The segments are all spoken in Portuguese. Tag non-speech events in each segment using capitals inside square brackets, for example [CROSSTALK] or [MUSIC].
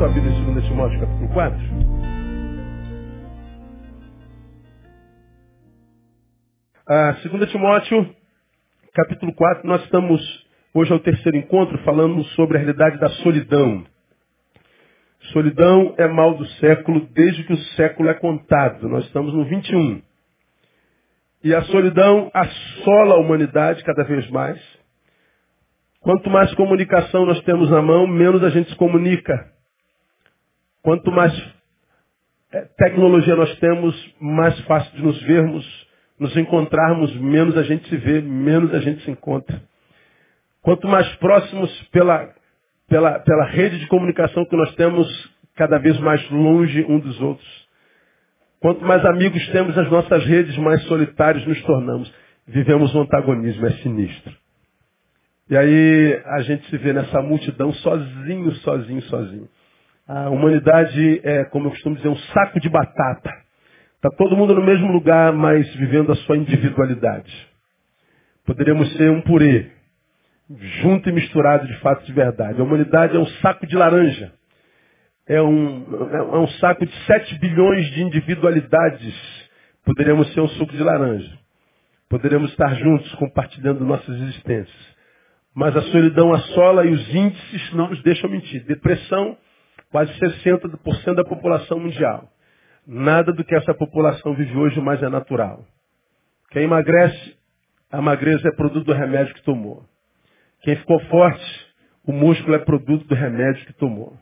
tua Bíblia em 2 Timóteo capítulo 4? Ah, 2 Timóteo capítulo 4, nós estamos, hoje é o terceiro encontro, falando sobre a realidade da solidão. Solidão é mal do século desde que o século é contado. Nós estamos no 21. E a solidão assola a humanidade cada vez mais. Quanto mais comunicação nós temos na mão, menos a gente se comunica. Quanto mais é, tecnologia nós temos, mais fácil de nos vermos, nos encontrarmos, menos a gente se vê, menos a gente se encontra. Quanto mais próximos pela, pela, pela rede de comunicação que nós temos, cada vez mais longe um dos outros. Quanto mais amigos temos nas nossas redes, mais solitários nos tornamos. Vivemos um antagonismo, é sinistro. E aí a gente se vê nessa multidão sozinho, sozinho, sozinho. A humanidade é, como eu costumo dizer, um saco de batata. Está todo mundo no mesmo lugar, mas vivendo a sua individualidade. Poderíamos ser um purê, junto e misturado de fato de verdade. A humanidade é um saco de laranja é um, é um saco de 7 bilhões de individualidades. Poderíamos ser um suco de laranja. Poderíamos estar juntos compartilhando nossas existências. Mas a solidão assola e os índices não nos deixam mentir. Depressão, quase 60% da população mundial. Nada do que essa população vive hoje mais é natural. Quem emagrece, a magreza é produto do remédio que tomou. Quem ficou forte, o músculo é produto do remédio que tomou.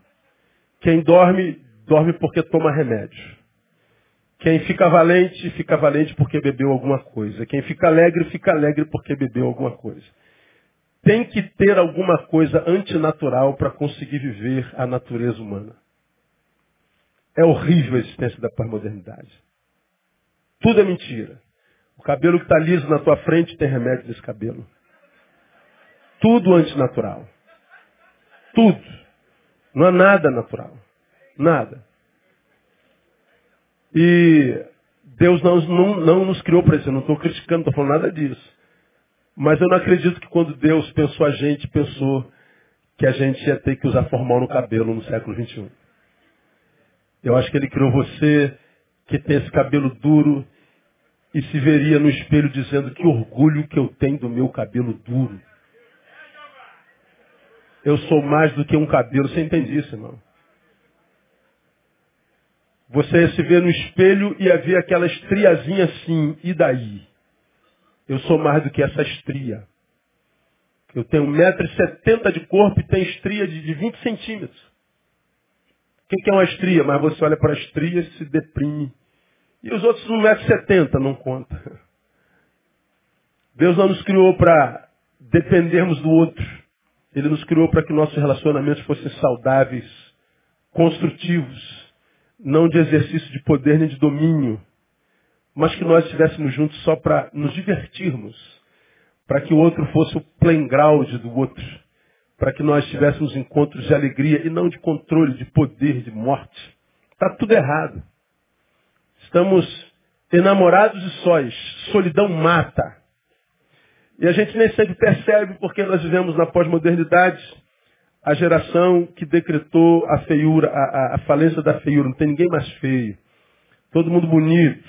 Quem dorme, dorme porque toma remédio. Quem fica valente, fica valente porque bebeu alguma coisa. Quem fica alegre, fica alegre porque bebeu alguma coisa. Tem que ter alguma coisa antinatural para conseguir viver a natureza humana. É horrível a existência da pós-modernidade. Tudo é mentira. O cabelo que está liso na tua frente tem remédio desse cabelo. Tudo antinatural. Tudo. Não há nada natural. Nada. E Deus não, não, não nos criou para isso. Eu não estou criticando, não estou falando nada disso. Mas eu não acredito que quando Deus pensou a gente, pensou que a gente ia ter que usar formal no cabelo no século XXI. Eu acho que Ele criou você que tem esse cabelo duro e se veria no espelho dizendo que orgulho que eu tenho do meu cabelo duro. Eu sou mais do que um cabelo. Você entende isso, irmão? Você se vê no espelho e ia ver aquela estriazinha assim, e daí? Eu sou mais do que essa estria. Eu tenho 1,70m de corpo e tenho estria de, de 20 centímetros. O que é uma estria? Mas você olha para a estria e se deprime. E os outros 1,70m não conta. Deus não nos criou para dependermos do outro. Ele nos criou para que nossos relacionamentos fossem saudáveis, construtivos, não de exercício de poder nem de domínio, mas que nós estivéssemos juntos só para nos divertirmos, para que o outro fosse o playground do outro, para que nós tivéssemos encontros de alegria e não de controle, de poder, de morte. Está tudo errado. Estamos enamorados e sóis. Solidão mata. E a gente nem sempre percebe porque nós vivemos na pós-modernidade, a geração que decretou a feiura, a, a, a, falência da feiura. Não tem ninguém mais feio. Todo mundo bonito.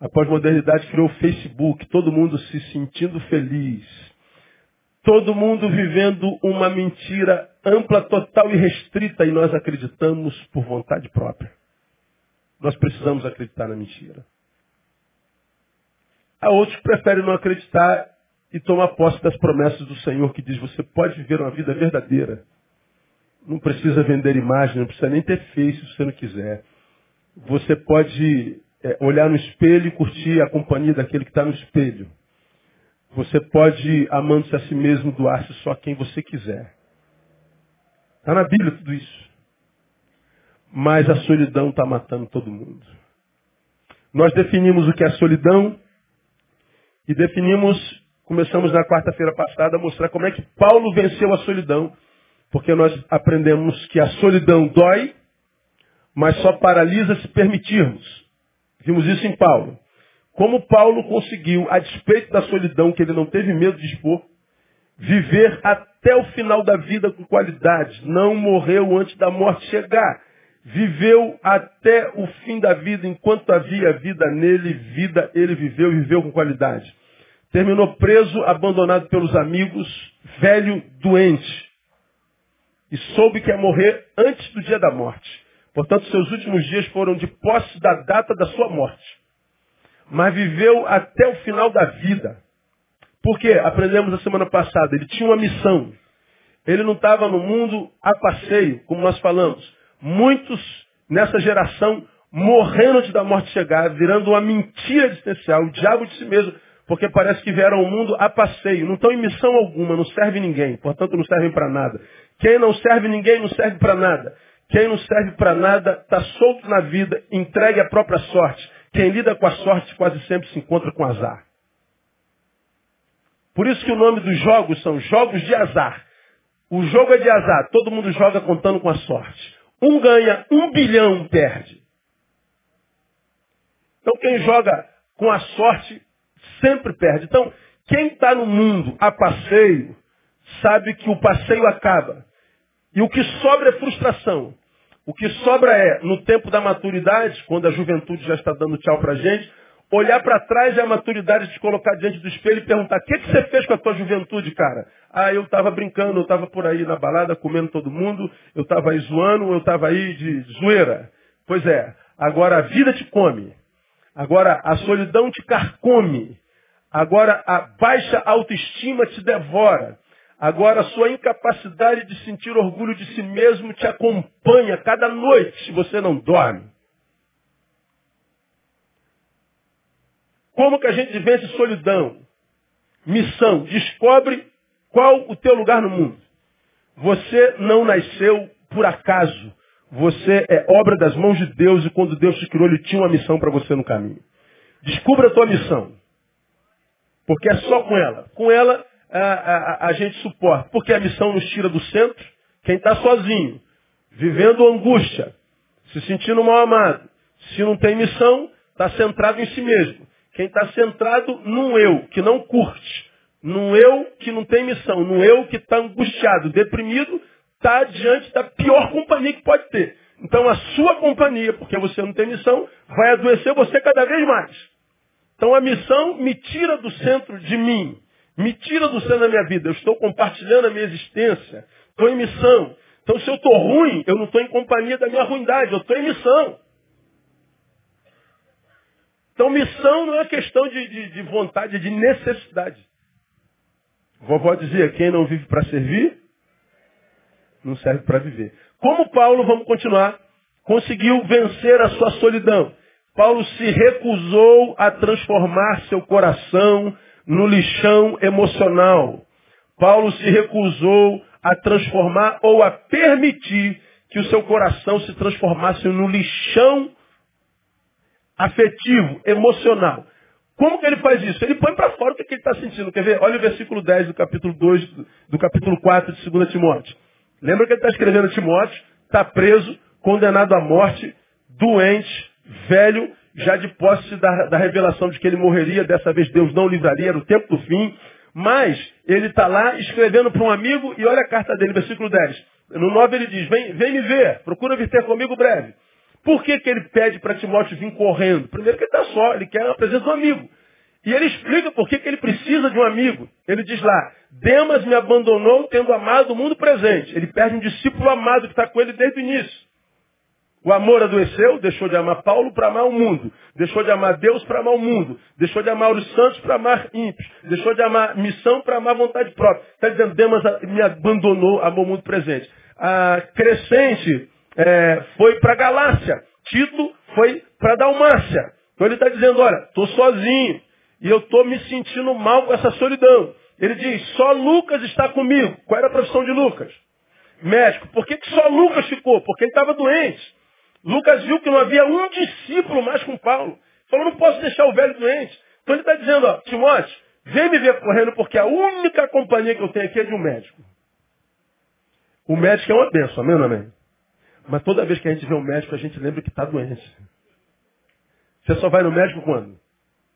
A pós-modernidade criou o Facebook, todo mundo se sentindo feliz. Todo mundo vivendo uma mentira ampla, total e restrita e nós acreditamos por vontade própria. Nós precisamos acreditar na mentira. Há outros que preferem não acreditar e toma posse das promessas do Senhor que diz, você pode viver uma vida verdadeira. Não precisa vender imagem, não precisa nem ter face se você não quiser. Você pode é, olhar no espelho e curtir a companhia daquele que está no espelho. Você pode, amando-se a si mesmo, doar-se só a quem você quiser. Está na Bíblia tudo isso. Mas a solidão está matando todo mundo. Nós definimos o que é solidão e definimos Começamos na quarta-feira passada a mostrar como é que Paulo venceu a solidão. Porque nós aprendemos que a solidão dói, mas só paralisa se permitirmos. Vimos isso em Paulo. Como Paulo conseguiu, a despeito da solidão que ele não teve medo de expor, viver até o final da vida com qualidade. Não morreu antes da morte chegar. Viveu até o fim da vida, enquanto havia vida nele, vida ele viveu viveu com qualidade. Terminou preso, abandonado pelos amigos, velho, doente. E soube que ia morrer antes do dia da morte. Portanto, seus últimos dias foram de posse da data da sua morte. Mas viveu até o final da vida. Porque, aprendemos a semana passada, ele tinha uma missão. Ele não estava no mundo a passeio, como nós falamos. Muitos nessa geração morrendo antes da morte chegar, virando uma mentira existencial, o diabo de si mesmo, porque parece que vieram ao mundo a passeio. Não estão em missão alguma, não serve ninguém, portanto não servem para nada. Quem não serve ninguém não serve para nada. Quem não serve para nada está solto na vida, entregue à própria sorte. Quem lida com a sorte quase sempre se encontra com azar. Por isso que o nome dos jogos são jogos de azar. O jogo é de azar, todo mundo joga contando com a sorte. Um ganha, um bilhão perde. Então quem joga com a sorte sempre perde. Então, quem está no mundo a passeio, sabe que o passeio acaba. E o que sobra é frustração. O que sobra é, no tempo da maturidade, quando a juventude já está dando tchau para a gente, olhar para trás é a maturidade de te colocar diante do espelho e perguntar: o que, que você fez com a tua juventude, cara? Ah, eu estava brincando, eu estava por aí na balada comendo todo mundo, eu estava aí zoando, eu estava aí de zoeira. Pois é, agora a vida te come. Agora a solidão te carcome. Agora a baixa autoestima te devora. Agora a sua incapacidade de sentir orgulho de si mesmo te acompanha cada noite se você não dorme. Como que a gente vence solidão? Missão. Descobre qual o teu lugar no mundo. Você não nasceu por acaso. Você é obra das mãos de Deus e quando Deus te criou, Ele tinha uma missão para você no caminho. Descubra a tua missão. Porque é só com ela. Com ela a, a, a gente suporta. Porque a missão nos tira do centro. Quem está sozinho, vivendo angústia, se sentindo mal amado, se não tem missão, está centrado em si mesmo. Quem está centrado num eu que não curte, num eu que não tem missão, num eu que está angustiado, deprimido, está diante da pior companhia que pode ter. Então a sua companhia, porque você não tem missão, vai adoecer você cada vez mais. Então a missão me tira do centro de mim, me tira do centro da minha vida. Eu estou compartilhando a minha existência, estou em missão. Então se eu estou ruim, eu não estou em companhia da minha ruindade, eu estou em missão. Então missão não é questão de, de, de vontade, de necessidade. Vovó dizia, quem não vive para servir, não serve para viver. Como Paulo, vamos continuar, conseguiu vencer a sua solidão. Paulo se recusou a transformar seu coração no lixão emocional. Paulo se recusou a transformar ou a permitir que o seu coração se transformasse no lixão afetivo, emocional. Como que ele faz isso? Ele põe para fora o que, ele está sentindo. Quer ver? Olha o versículo 10 do capítulo 2, do capítulo 4 de 2 Timóteo. Lembra que ele está escrevendo a Timóteo, está preso, condenado à morte, doente, velho, já de posse da, da revelação de que ele morreria, dessa vez Deus não livraria, era o tempo do fim. Mas ele está lá escrevendo para um amigo e olha a carta dele, versículo 10. No 9 ele diz, vem, vem me ver, procura vir ter comigo breve. Por que, que ele pede para Timóteo vir correndo? Primeiro que ele está só, ele quer a presença do amigo. E ele explica por que, que ele precisa de um amigo. Ele diz lá, Demas me abandonou tendo amado o mundo presente. Ele perde um discípulo amado que está com ele desde o início. O amor adoeceu, deixou de amar Paulo para amar o mundo. Deixou de amar Deus para amar o mundo. Deixou de amar os santos para amar ímpios. Deixou de amar missão para amar vontade própria. Está dizendo, Demas me abandonou, amou o mundo presente. A Crescente é, foi para Galácia. Tito foi para Dalmácia. Então ele está dizendo, olha, estou sozinho. E eu estou me sentindo mal com essa solidão. Ele diz, só Lucas está comigo. Qual era a profissão de Lucas? Médico. Por que, que só Lucas ficou? Porque ele estava doente. Lucas viu que não havia um discípulo mais com Paulo. Falou, não posso deixar o velho doente. Então ele está dizendo, ó, Timóteo, vem me ver correndo, porque a única companhia que eu tenho aqui é de um médico. O médico é uma bênção, amém ou amém? Mas toda vez que a gente vê um médico, a gente lembra que está doente. Você só vai no médico quando?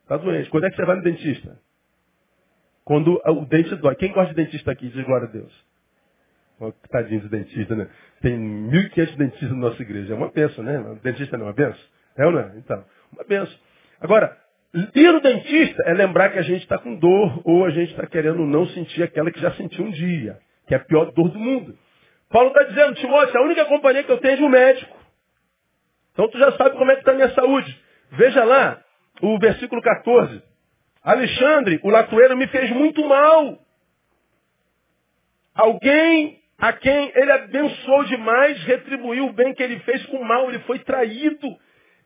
Está doente. Quando é que você vai no dentista? Quando o dente dói. Quem gosta de dentista aqui? Diz glória a Deus. Tadinho de dentista, né? Tem 1.500 dentistas na nossa igreja. É uma benção, né? Dentista não é uma benção? É ou não é? Então, uma benção. Agora, ir no dentista é lembrar que a gente está com dor ou a gente está querendo não sentir aquela que já sentiu um dia, que é a pior dor do mundo. Paulo está dizendo, Timóteo, a única companhia que eu tenho é de um médico. Então tu já sabe como é que está a minha saúde. Veja lá, o versículo 14. Alexandre, o latoeiro, me fez muito mal. Alguém a quem ele abençoou demais, retribuiu o bem que ele fez com mal, ele foi traído,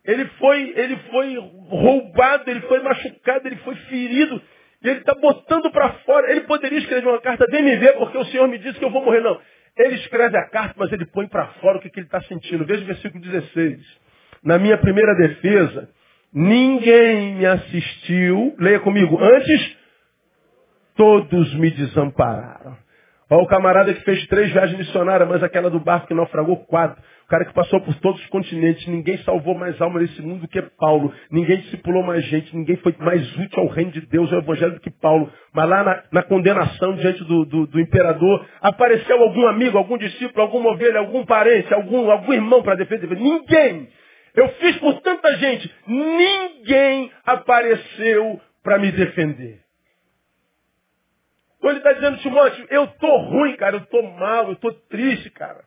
ele foi, ele foi roubado, ele foi machucado, ele foi ferido, e ele está botando para fora. Ele poderia escrever uma carta, vem me ver, porque o Senhor me disse que eu vou morrer. Não. Ele escreve a carta, mas ele põe para fora o que, que ele está sentindo. Veja o versículo 16. Na minha primeira defesa, ninguém me assistiu, leia comigo, antes todos me desampararam. Olha o camarada que fez três viagens missionárias, mas aquela do barco que naufragou quatro. O cara que passou por todos os continentes. Ninguém salvou mais alma nesse mundo do que Paulo. Ninguém discipulou mais gente. Ninguém foi mais útil ao reino de Deus, ao evangelho do que Paulo. Mas lá na, na condenação diante do, do, do, imperador, apareceu algum amigo, algum discípulo, alguma ovelha, algum parente, algum, algum irmão para defender. Ninguém. Eu fiz por tanta gente. Ninguém apareceu para me defender. Então ele está dizendo, Timóteo, eu estou ruim, cara, eu estou mal, eu estou triste, cara.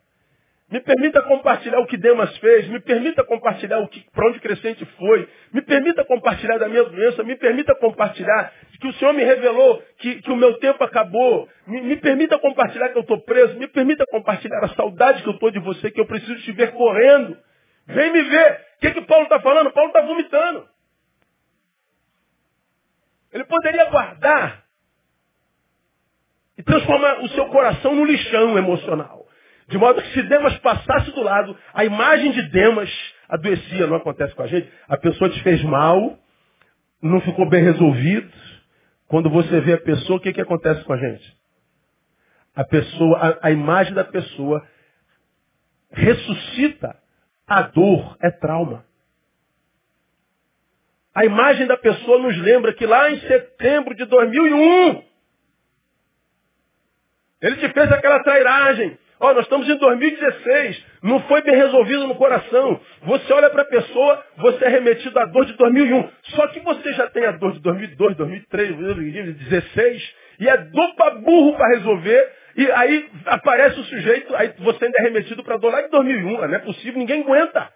Me permita compartilhar o que Demas fez, me permita compartilhar o que, para onde crescente foi, me permita compartilhar da minha doença, me permita compartilhar que o Senhor me revelou que, que o meu tempo acabou, me, me permita compartilhar que eu estou preso, me permita compartilhar a saudade que eu estou de você, que eu preciso te ver correndo. Vem me ver. O que, que Paulo está falando? Paulo está vomitando. Ele poderia guardar e transformar o seu coração no lixão emocional. De modo que se Demas passasse do lado, a imagem de Demas adoecia, não acontece com a gente. A pessoa te fez mal, não ficou bem resolvido. Quando você vê a pessoa, o que, que acontece com a gente? A pessoa, a, a imagem da pessoa ressuscita. A dor é trauma. A imagem da pessoa nos lembra que lá em setembro de 2001, ele te fez aquela trairagem. Ó, oh, nós estamos em 2016, não foi bem resolvido no coração. Você olha para a pessoa, você é remetido à dor de 2001. Só que você já tem a dor de 2002, 2003, 2016, e é dor para burro para resolver, e aí aparece o sujeito, aí você ainda é remetido para a dor lá de 2001. Não é possível, ninguém aguenta.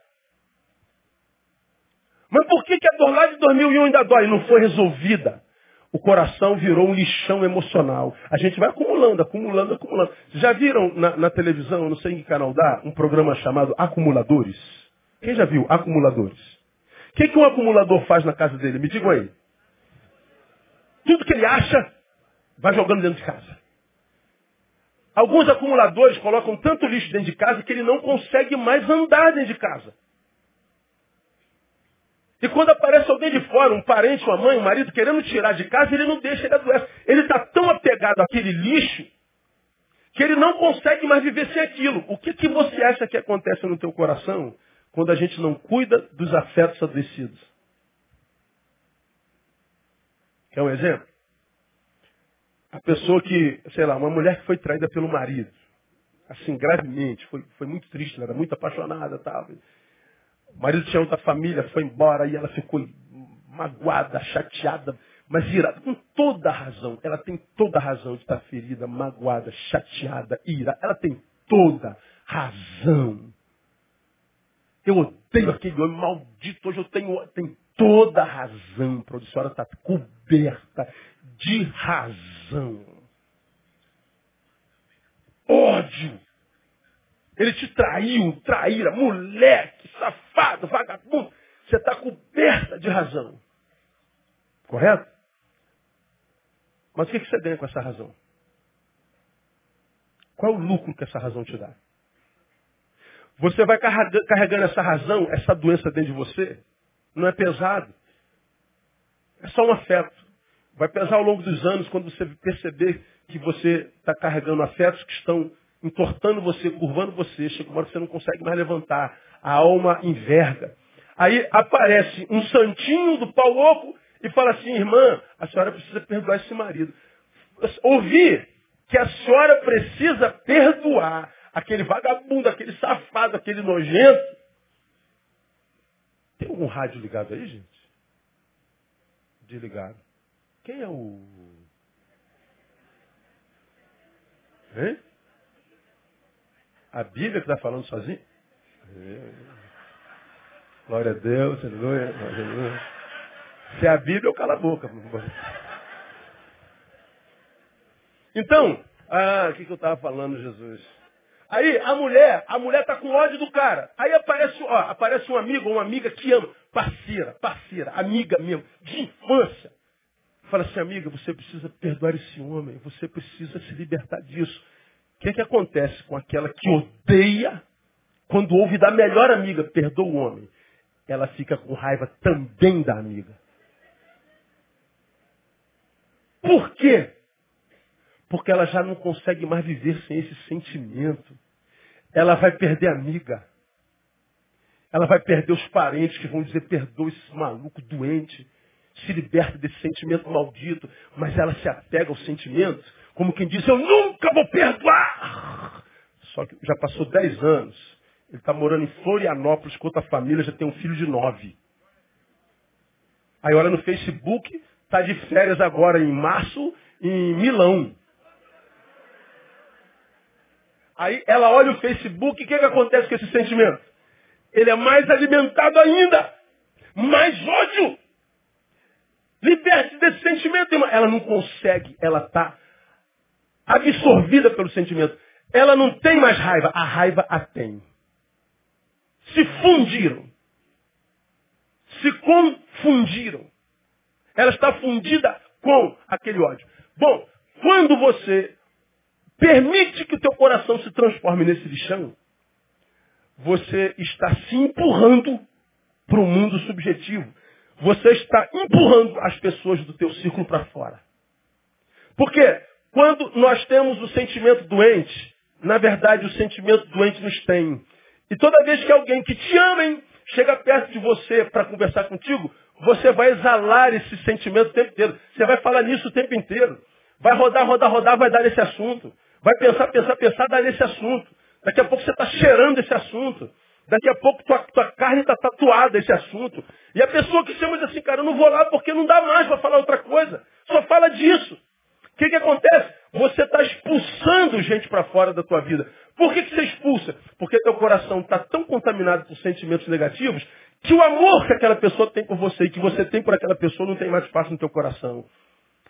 Mas por que, que a dor lá de 2001 ainda dói? Não foi resolvida o coração virou um lixão emocional. A gente vai acumulando, acumulando, acumulando. Já viram na, na televisão, não sei em que canal dá, um programa chamado Acumuladores? Quem já viu Acumuladores? O que, que um acumulador faz na casa dele? Me digam aí. Tudo que ele acha, vai jogando dentro de casa. Alguns acumuladores colocam tanto lixo dentro de casa que ele não consegue mais andar dentro de casa. E quando aparece alguém de fora, um parente, uma mãe, um marido, querendo tirar de casa, ele não deixa, ele adoece. Ele está tão apegado àquele lixo que ele não consegue mais viver sem aquilo. O que, que você acha que acontece no teu coração quando a gente não cuida dos afetos adoecidos? Quer um exemplo? A pessoa que, sei lá, uma mulher que foi traída pelo marido, assim, gravemente, foi, foi muito triste, ela era muito apaixonada, tal. O marido tinha outra família, foi embora e ela ficou magoada, chateada, mas irada, com toda a razão. Ela tem toda a razão de estar ferida, magoada, chateada, ira. Ela tem toda razão. Eu odeio aquele homem maldito. Hoje eu tenho, tenho toda a razão. A senhora está coberta de razão. Ódio. Ele te traiu, traíra, moleque, safado, vagabundo. Você está coberta de razão. Correto? Mas o que você ganha com essa razão? Qual é o lucro que essa razão te dá? Você vai carregando essa razão, essa doença dentro de você, não é pesado. É só um afeto. Vai pesar ao longo dos anos quando você perceber que você está carregando afetos que estão entortando você, curvando você, chega uma hora que você não consegue mais levantar. A alma enverga. Aí aparece um santinho do pau louco e fala assim, irmã, a senhora precisa perdoar esse marido. ouvir que a senhora precisa perdoar aquele vagabundo, aquele safado, aquele nojento. Tem algum rádio ligado aí, gente? Desligado. Quem é o. Hein? A Bíblia que está falando sozinho? É. Glória a Deus, aleluia, aleluia. Se é a Bíblia, eu calo a boca. Então, ah, o que, que eu estava falando, Jesus? Aí a mulher, a mulher tá com ódio do cara. Aí aparece, ó, aparece um amigo uma amiga que ama. Parceira, parceira, amiga mesmo, de infância. Fala assim, amiga, você precisa perdoar esse homem, você precisa se libertar disso. Que é que acontece com aquela que odeia quando ouve da melhor amiga, perdoa o homem? Ela fica com raiva também da amiga. Por quê? Porque ela já não consegue mais viver sem esse sentimento. Ela vai perder amiga. Ela vai perder os parentes que vão dizer, perdoa esse maluco doente. Se liberta desse sentimento maldito. Mas ela se apega ao sentimento, como quem diz, eu nunca vou perdoar. Só que já passou dez anos. Ele está morando em Florianópolis com outra família, já tem um filho de nove. Aí olha no Facebook, está de férias agora em março, em Milão. Aí ela olha o Facebook e o que, que acontece com esse sentimento? Ele é mais alimentado ainda. Mais ódio. Liberte desse sentimento, irmã. Ela não consegue. Ela está absorvida pelo sentimento. Ela não tem mais raiva. A raiva a tem. Se fundiram. Se confundiram. Ela está fundida com aquele ódio. Bom, quando você permite que o teu coração se transforme nesse lixão, você está se empurrando para o mundo subjetivo. Você está empurrando as pessoas do teu círculo para fora. Porque quando nós temos o sentimento doente, na verdade o sentimento doente nos tem. E toda vez que alguém que te ama, chega perto de você para conversar contigo, você vai exalar esse sentimento o tempo inteiro. Você vai falar nisso o tempo inteiro. Vai rodar, rodar, rodar, vai dar nesse assunto. Vai pensar, pensar, pensar, dar nesse assunto. Daqui a pouco você está cheirando esse assunto. Daqui a pouco tua, tua carne está tatuada esse assunto. E a pessoa que chama diz assim, cara, eu não vou lá porque não dá mais para falar outra coisa. Só fala disso. O que, que acontece? Você está expulsando gente para fora da tua vida. Por que, que você expulsa? Porque teu coração está tão contaminado por sentimentos negativos que o amor que aquela pessoa tem por você e que você tem por aquela pessoa não tem mais espaço no teu coração.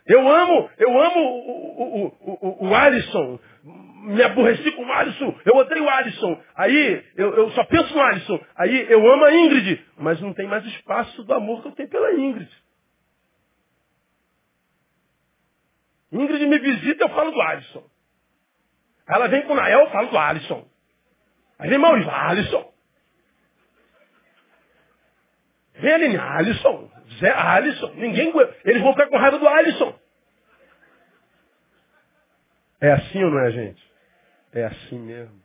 Eu amo, eu amo o, o, o, o Alisson. Me aborreci com o Alisson. Eu odeio o Alisson. Aí eu, eu só penso no Alisson. Aí eu amo a Ingrid. Mas não tem mais espaço do amor que eu tenho pela Ingrid. Ingrid me visita, eu falo do Alisson. Ela vem com o Nael, eu falo do Alisson. Aí vem Maurício, Alisson. Vem Aline, Alisson. Zé Alisson. Ninguém. Eles vão ficar com raiva do Alisson. É assim ou não é, gente? É assim mesmo.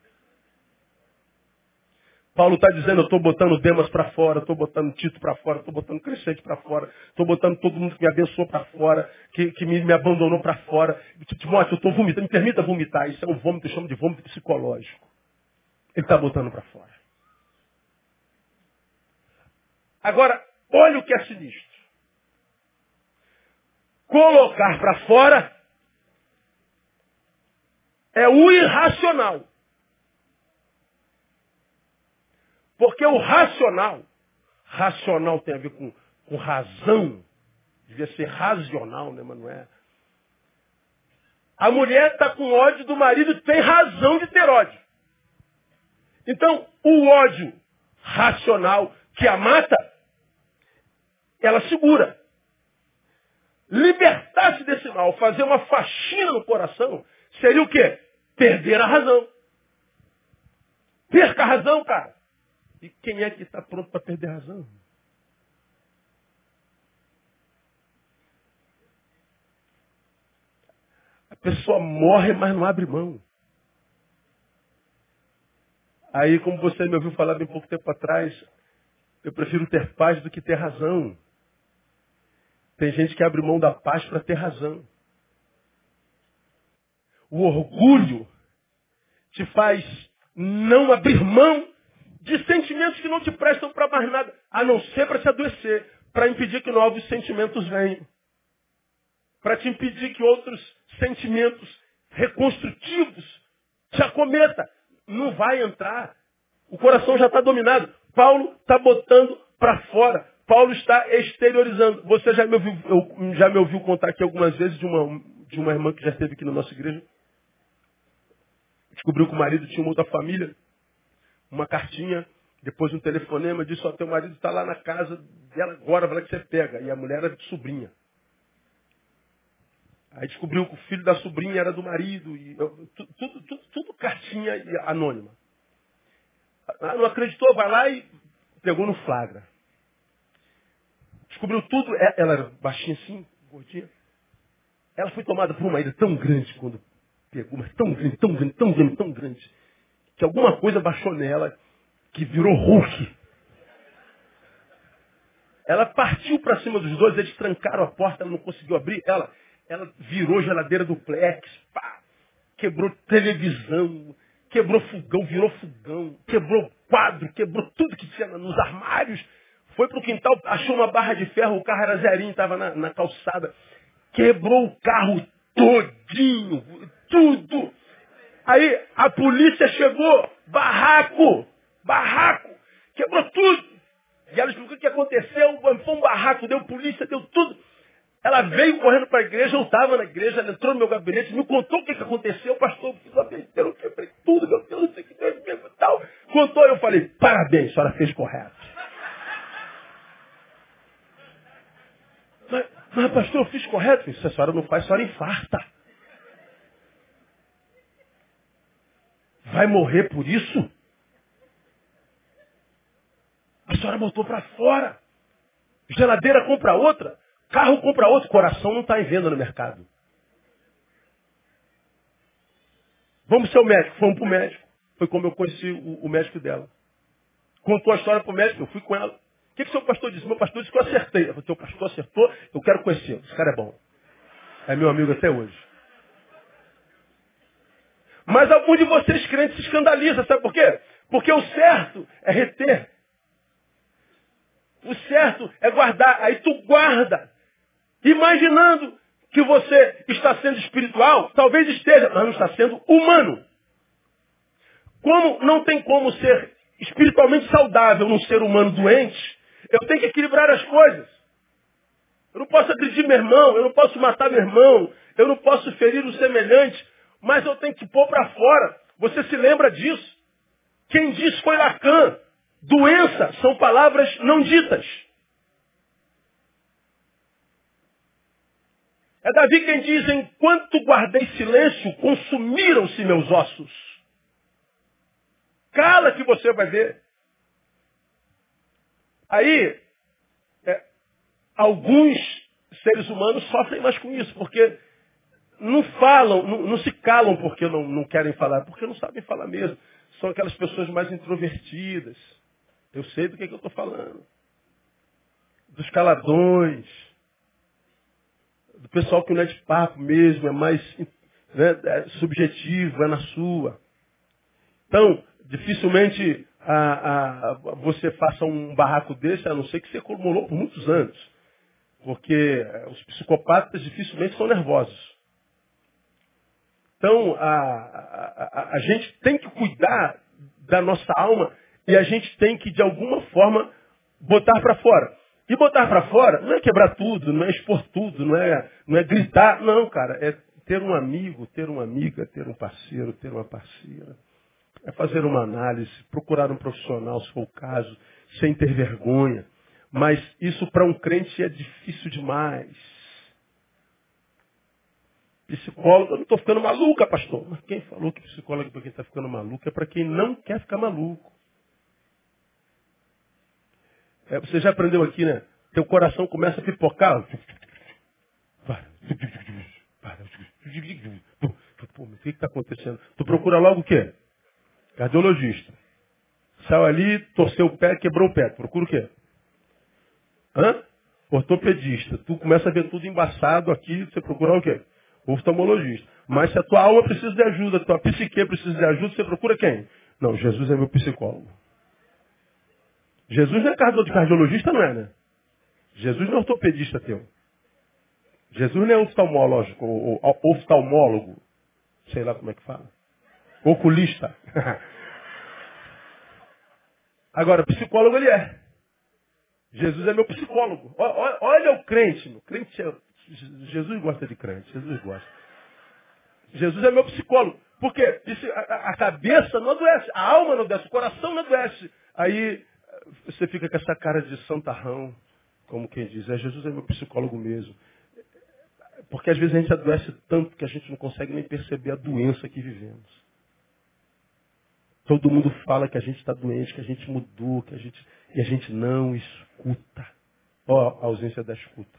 Paulo está dizendo, eu estou botando Demas para fora, estou botando Tito para fora, estou botando Crescente para fora, estou botando todo mundo que me abençoou para fora, que, que me, me abandonou para fora. Timóteo, eu estou vomitando, me permita vomitar. Isso é um vômito, eu chamo de vômito psicológico. Ele está botando para fora. Agora, olha o que é sinistro. Colocar para fora é o irracional. Porque o racional, racional tem a ver com, com razão, devia ser racional, né, mas não é. A mulher está com ódio do marido tem razão de ter ódio. Então, o ódio racional que a mata, ela segura. Libertar-se desse mal, fazer uma faxina no coração, seria o quê? Perder a razão. Perca a razão, cara. E quem é que está pronto para perder a razão? A pessoa morre, mas não abre mão. Aí, como você me ouviu falar bem pouco tempo atrás, eu prefiro ter paz do que ter razão. Tem gente que abre mão da paz para ter razão. O orgulho te faz não abrir mão de sentimentos que não te prestam para mais nada, a não ser para te adoecer, para impedir que novos sentimentos venham, para te impedir que outros sentimentos reconstrutivos te acometa. Não vai entrar. O coração já está dominado. Paulo está botando para fora. Paulo está exteriorizando. Você já me, ouviu, eu, já me ouviu contar aqui algumas vezes de uma, de uma irmã que já esteve aqui na nossa igreja. Descobriu que o marido tinha uma outra família. Uma cartinha, depois um telefonema, disse, ó, teu marido está lá na casa dela agora, vai lá que você pega. E a mulher era de sobrinha. Aí descobriu que o filho da sobrinha era do marido. E eu, tudo, tudo, tudo, cartinha anônima. Não acreditou, vai lá e pegou no flagra. Descobriu tudo. É, ela era baixinha assim, gordinha. Ela foi tomada por uma ira tão grande quando pegou, mas tão grande, tão grande, tão grande, tão grande, que alguma coisa baixou nela que virou Hulk. Ela partiu para cima dos dois, eles trancaram a porta, ela não conseguiu abrir. Ela, ela virou geladeira duplex, pá, quebrou televisão, quebrou fogão, virou fogão, quebrou quadro, quebrou tudo que tinha nos armários. Foi pro quintal, achou uma barra de ferro, o carro era zerinho, estava na, na calçada. Quebrou o carro todinho, tudo. Aí a polícia chegou, barraco, barraco, quebrou tudo. E ela explicou o que aconteceu, foi um barraco, deu polícia, deu tudo. Ela veio correndo para a igreja, eu estava na igreja, ela entrou no meu gabinete, me contou o que, que aconteceu, pastor, eu quebrei tudo, meu Deus, não sei o que, tal. Contou, eu falei, parabéns, a senhora fez correto. Mas, mas pastor, eu fiz correto. Se a senhora não faz, a senhora infarta. Vai morrer por isso? A senhora botou para fora. Geladeira compra outra. Carro compra outro. Coração não está em venda no mercado. Vamos ser o médico. Fomos para o médico. Foi como eu conheci o, o médico dela. Contou a história para o médico, eu fui com ela. Que, que seu pastor disse? Meu pastor disse que eu acertei. Eu falei, teu pastor acertou, eu quero conhecer. Esse cara é bom. É meu amigo até hoje. Mas alguns de vocês crentes se escandalizam, sabe por quê? Porque o certo é reter. O certo é guardar. Aí tu guarda. Imaginando que você está sendo espiritual, talvez esteja, mas não está sendo humano. Como não tem como ser espiritualmente saudável num ser humano doente, eu tenho que equilibrar as coisas. Eu não posso agredir meu irmão, eu não posso matar meu irmão, eu não posso ferir o semelhante, mas eu tenho que pôr para fora. Você se lembra disso? Quem disse foi Lacan. Doença são palavras não ditas. É Davi quem diz, enquanto guardei silêncio, consumiram-se meus ossos. Cala que você vai ver. Aí, é, alguns seres humanos sofrem mais com isso, porque não falam, não, não se calam porque não, não querem falar, porque não sabem falar mesmo. São aquelas pessoas mais introvertidas. Eu sei do que, é que eu estou falando. Dos caladões. Do pessoal que não é de papo mesmo, é mais né, é subjetivo, é na sua. Então, dificilmente a, a, você faça um barraco desse, a não ser que você acumulou por muitos anos. Porque eh, os psicopatas dificilmente são nervosos. Então, a, a, a, gente tem que cuidar da nossa alma e a gente tem que, de alguma forma, botar para fora. E botar para fora não é quebrar tudo, não é expor tudo, não é, não é gritar. Não, cara, é ter um amigo, ter uma amiga, ter um parceiro, ter uma parceira fazer uma análise, procurar um profissional, se for o caso, sem ter vergonha. Mas isso para um crente é difícil demais. Psicólogo, eu não estou ficando maluca, pastor. Mas quem falou que psicólogo é para quem está ficando maluco? É para quem não quer ficar maluco. É, você já aprendeu aqui, né? Teu coração começa a pipocar. Pô, o que está acontecendo? Tu procura logo o quê? Cardiologista. Saiu ali, torceu o pé, quebrou o pé. Procura o quê? Hã? Ortopedista. Tu começa a ver tudo embaçado aqui, você procura o quê? Oftalmologista. Mas se a tua alma precisa de ajuda, a tua psique precisa de ajuda, você procura quem? Não, Jesus é meu psicólogo. Jesus não é cardiologista, não é, né? Jesus não é ortopedista teu. Jesus não é oftalmológico, ou oftalmólogo. Sei lá como é que fala. Oculista. Agora, psicólogo ele é. Jesus é meu psicólogo. Olha o crente. O crente é... Jesus gosta de crente. Jesus gosta. Jesus é meu psicólogo. Porque a cabeça não adoece, a alma não adoece, o coração não adoece. Aí você fica com essa cara de santarrão, como quem diz, é, Jesus é meu psicólogo mesmo. Porque às vezes a gente adoece tanto que a gente não consegue nem perceber a doença que vivemos. Todo mundo fala que a gente está doente, que a gente mudou, que a gente. E a gente não escuta. Ó, a ausência da escuta.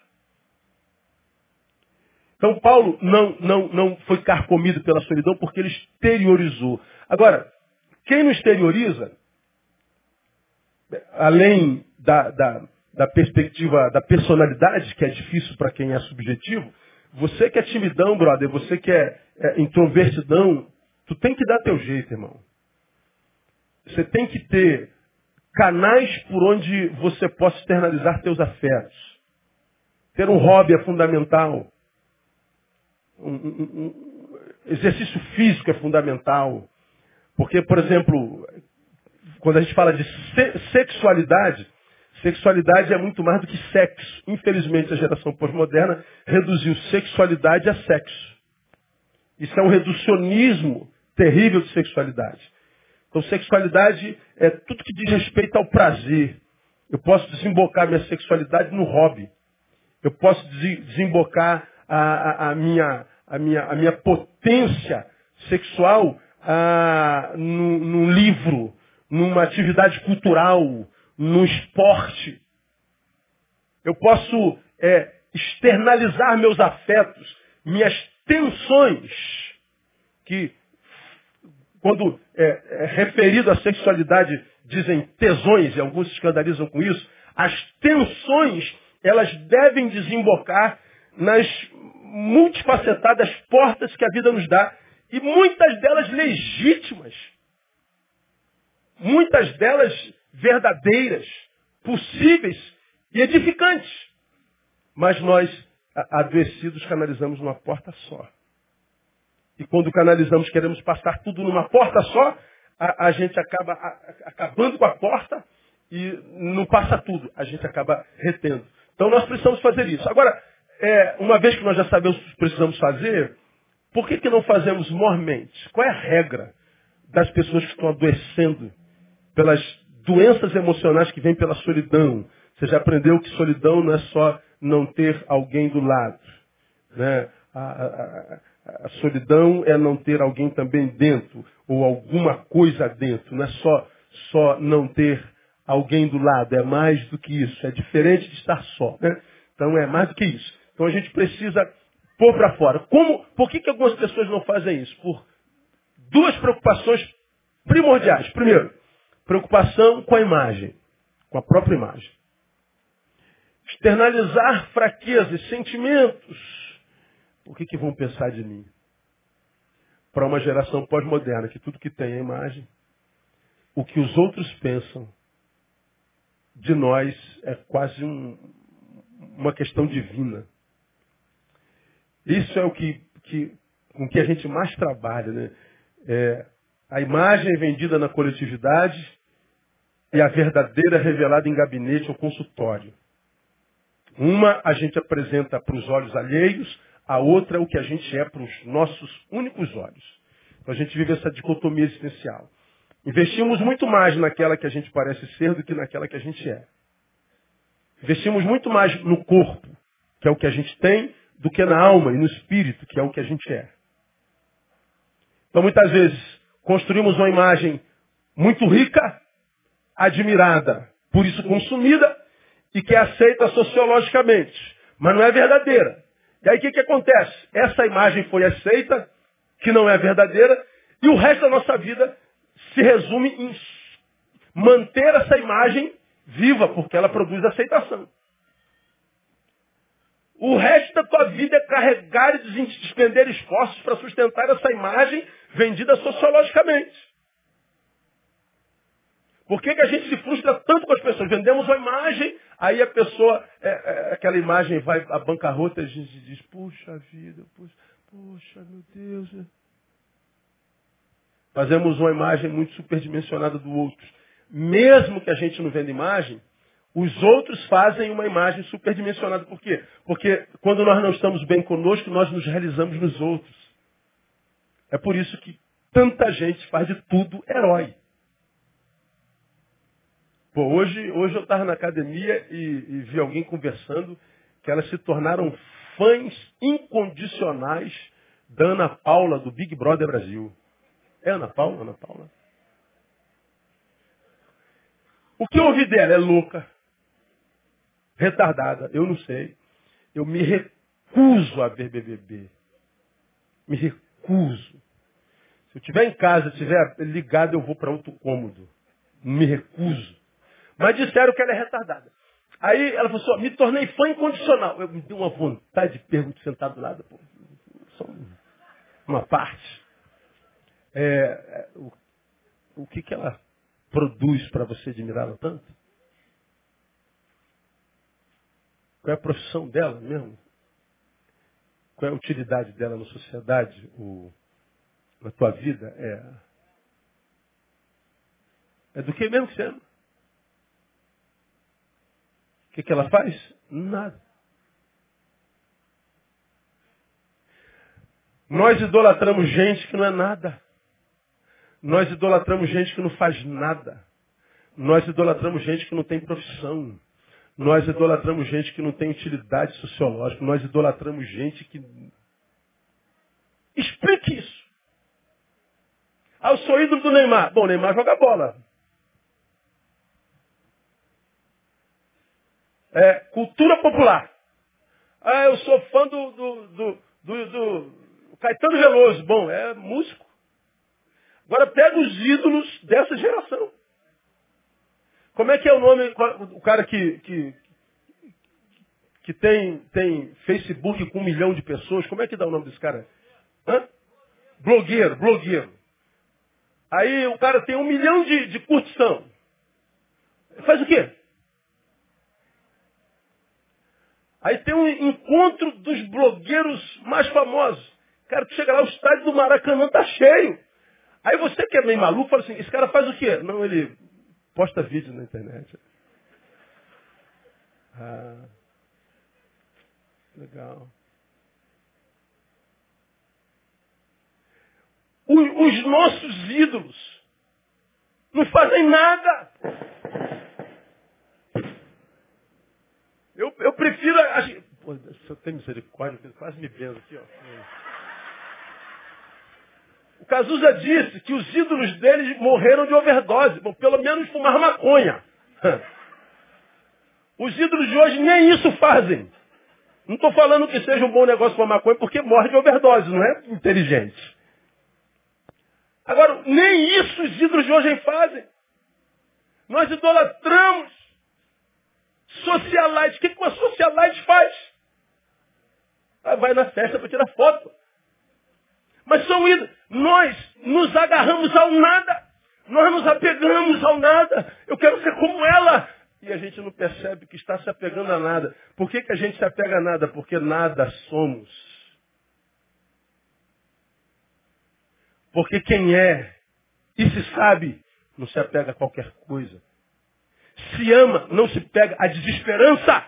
Então Paulo não, não, não foi carcomido pela solidão porque ele exteriorizou. Agora, quem não exterioriza, além da, da, da perspectiva da personalidade, que é difícil para quem é subjetivo, você que é timidão, brother, você que é, é introvertidão, tu tem que dar teu jeito, irmão. Você tem que ter canais por onde você possa externalizar teus afetos. Ter um hobby é fundamental. Um, um, um exercício físico é fundamental. Porque, por exemplo, quando a gente fala de se sexualidade, Sexualidade é muito mais do que sexo. Infelizmente, a geração pós-moderna reduziu sexualidade a sexo. Isso é um reducionismo terrível de sexualidade. Então, sexualidade é tudo que diz respeito ao prazer. Eu posso desembocar minha sexualidade no hobby. Eu posso desembocar a, a, a minha, a, minha, a minha potência sexual a, num, num livro, numa atividade cultural, no esporte. Eu posso é, externalizar meus afetos, minhas tensões, que quando é, é referido à sexualidade dizem tesões, e alguns se escandalizam com isso, as tensões, elas devem desembocar nas multifacetadas portas que a vida nos dá, e muitas delas legítimas. Muitas delas verdadeiras, possíveis e edificantes. Mas nós, adoecidos, canalizamos numa porta só. E quando canalizamos, queremos passar tudo numa porta só, a, a gente acaba a, acabando com a porta e não passa tudo. A gente acaba retendo. Então nós precisamos fazer isso. Agora, é, uma vez que nós já sabemos o que precisamos fazer, por que, que não fazemos mormente? Qual é a regra das pessoas que estão adoecendo pelas doenças emocionais que vêm pela solidão. Você já aprendeu que solidão não é só não ter alguém do lado. Né? A, a, a, solidão é não ter alguém também dentro, ou alguma coisa dentro. Não é só, só não ter alguém do lado, é mais do que isso. É diferente de estar só. Né? Então é mais do que isso. Então a gente precisa pôr para fora. Como, por que, que algumas pessoas não fazem isso? Por duas preocupações primordiais. Primeiro, Preocupação com a imagem, com a própria imagem. Externalizar fraquezas sentimentos. O que, que vão pensar de mim? Para uma geração pós-moderna, que tudo que tem é imagem, o que os outros pensam de nós é quase um, uma questão divina. Isso é o que, que, com que a gente mais trabalha. Né? É, a imagem é vendida na coletividade e a verdadeira revelada em gabinete ou consultório. Uma a gente apresenta para os olhos alheios, a outra é o que a gente é para os nossos únicos olhos. Então a gente vive essa dicotomia existencial. Investimos muito mais naquela que a gente parece ser do que naquela que a gente é. Investimos muito mais no corpo, que é o que a gente tem, do que na alma e no espírito, que é o que a gente é. Então muitas vezes construímos uma imagem muito rica, admirada, por isso consumida e que é aceita sociologicamente, mas não é verdadeira. E aí o que, que acontece? Essa imagem foi aceita, que não é verdadeira, e o resto da nossa vida se resume em manter essa imagem viva, porque ela produz aceitação. O resto da tua vida é carregar e despender esforços para sustentar essa imagem vendida sociologicamente. Por que, que a gente se frustra tanto com as pessoas? Vendemos uma imagem, aí a pessoa, é, é, aquela imagem vai à bancarrota e a gente diz, puxa vida, puxa, puxa meu Deus. Né? Fazemos uma imagem muito superdimensionada do outro. Mesmo que a gente não venda imagem, os outros fazem uma imagem superdimensionada. Por quê? Porque quando nós não estamos bem conosco, nós nos realizamos nos outros. É por isso que tanta gente faz de tudo herói. Pô, hoje, hoje eu estava na academia e, e vi alguém conversando que elas se tornaram fãs incondicionais da Ana Paula, do Big Brother Brasil. É Ana Paula? Ana Paula. O que eu ouvi dela é louca, retardada, eu não sei. Eu me recuso a ver BBB. Me recuso. Se eu estiver em casa, estiver ligado, eu vou para outro cômodo. Me recuso. Mas disseram que ela é retardada. Aí ela falou assim, me tornei fã incondicional. Eu me dei uma vontade de perguntar sentado do lado. Pô, só uma parte. É, é, o, o que, que ela produz para você admirá-la tanto? Qual é a profissão dela mesmo? Qual é a utilidade dela na sociedade, o, na tua vida? É, é do que mesmo que você ama? Que, que ela faz? Nada. Nós idolatramos gente que não é nada. Nós idolatramos gente que não faz nada. Nós idolatramos gente que não tem profissão. Nós idolatramos gente que não tem utilidade sociológica. Nós idolatramos gente que. Explique isso. Ah, eu sou ídolo do Neymar. Bom, Neymar joga bola. É, cultura popular. Ah, eu sou fã do, do, do, do, do Caetano Veloso. Bom, é músico. Agora pega os ídolos dessa geração. Como é que é o nome, o cara que, que, que tem, tem Facebook com um milhão de pessoas, como é que dá o nome desse cara? Hã? Blogueiro, blogueiro. Aí o cara tem um milhão de, de curtição. Faz o quê? Aí tem um encontro dos blogueiros mais famosos. Cara, tu chega lá, o estádio do Maracanã tá cheio. Aí você que é meio maluco, fala assim, esse cara faz o quê? Não, ele posta vídeo na internet. Ah, legal. Os nossos ídolos não fazem nada. Eu, eu prefiro. Pô, se eu tenho misericórdia, quase me vendo aqui, ó. O Cazuza disse que os ídolos deles morreram de overdose. Bom, pelo menos fumar maconha. [LAUGHS] Os ídolos de hoje nem isso fazem. Não estou falando que seja um bom negócio fumar maconha porque morre de overdose, não é inteligente. Agora, nem isso os ídolos de hoje fazem. Nós idolatramos Socialite. O que uma socialite faz? Vai na festa para tirar foto. Mas são ídolos. Nós nos agarramos ao nada. Nós nos apegamos ao nada. Eu quero ser como ela. E a gente não percebe que está se apegando a nada. Por que, que a gente se apega a nada? Porque nada somos. Porque quem é e se sabe não se apega a qualquer coisa se ama, não se pega a desesperança.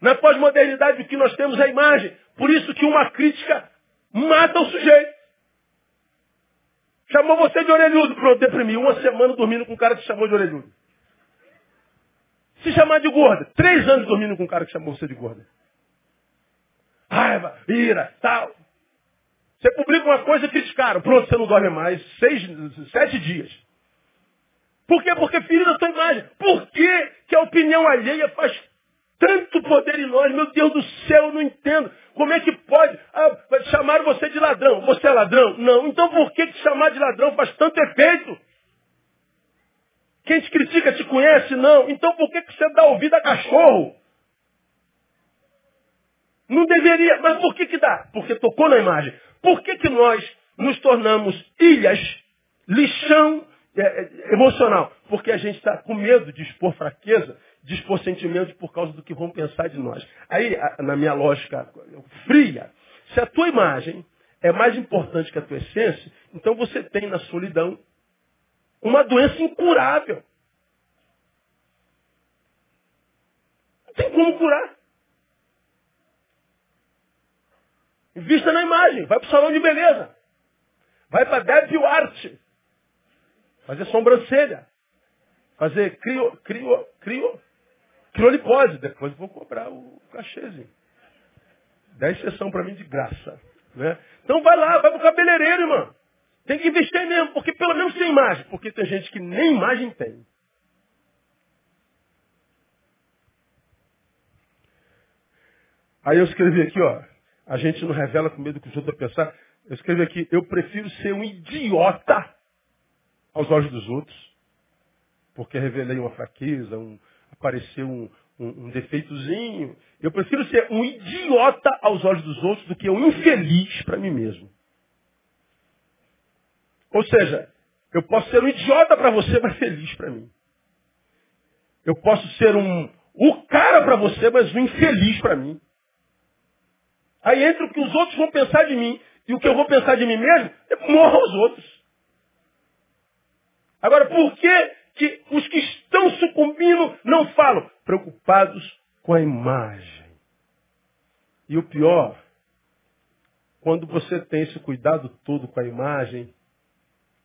Na pós-modernidade, o que nós temos é a imagem. Por isso que uma crítica mata o sujeito. Chamou você de orelhudo. Pronto, deprimiu. Uma semana dormindo com um cara que chamou de orelhudo. Se chamar de gorda. Três anos dormindo com um cara que chamou você de gorda. Raiva, ira, tal. Você publica uma coisa e criticaram. Pronto, você não dorme mais. Seis, sete dias. Por quê? Porque feriu a tua imagem. Por que, que a opinião alheia faz tanto poder em nós? Meu Deus do céu, eu não entendo. Como é que pode ah, chamar você de ladrão? Você é ladrão? Não. Então por que, que chamar de ladrão faz tanto efeito? Quem te critica te conhece? Não. Então por que, que você dá ouvido a cachorro? Não deveria, mas por que, que dá? Porque tocou na imagem. Por que, que nós nos tornamos ilhas, lixão é, é, emocional? Porque a gente está com medo de expor fraqueza, de expor sentimentos por causa do que vão pensar de nós. Aí, na minha lógica fria, se a tua imagem é mais importante que a tua essência, então você tem na solidão uma doença incurável. Não tem como curar. Invista na imagem. Vai para o salão de beleza. Vai para Devil Art. Fazer sobrancelha. Fazer crio, crio, crio, criolipose. Depois vou cobrar o cachezinho. Dez sessão para mim de graça. Né? Então vai lá, vai para o cabeleireiro, irmão. Tem que investir mesmo, porque pelo menos tem imagem. Porque tem gente que nem imagem tem. Aí eu escrevi aqui, ó. A gente não revela com medo que os outros vão pensar. Eu escrevi aqui, eu prefiro ser um idiota aos olhos dos outros, porque revelei uma fraqueza, um, apareceu um, um, um, defeitozinho. Eu prefiro ser um idiota aos olhos dos outros do que um infeliz para mim mesmo. Ou seja, eu posso ser um idiota para você, mas feliz para mim. Eu posso ser um o cara para você, mas um infeliz para mim. Aí entre o que os outros vão pensar de mim e o que eu vou pensar de mim mesmo, morram os outros. Agora, por que, que os que estão sucumbindo não falam? Preocupados com a imagem. E o pior, quando você tem esse cuidado todo com a imagem,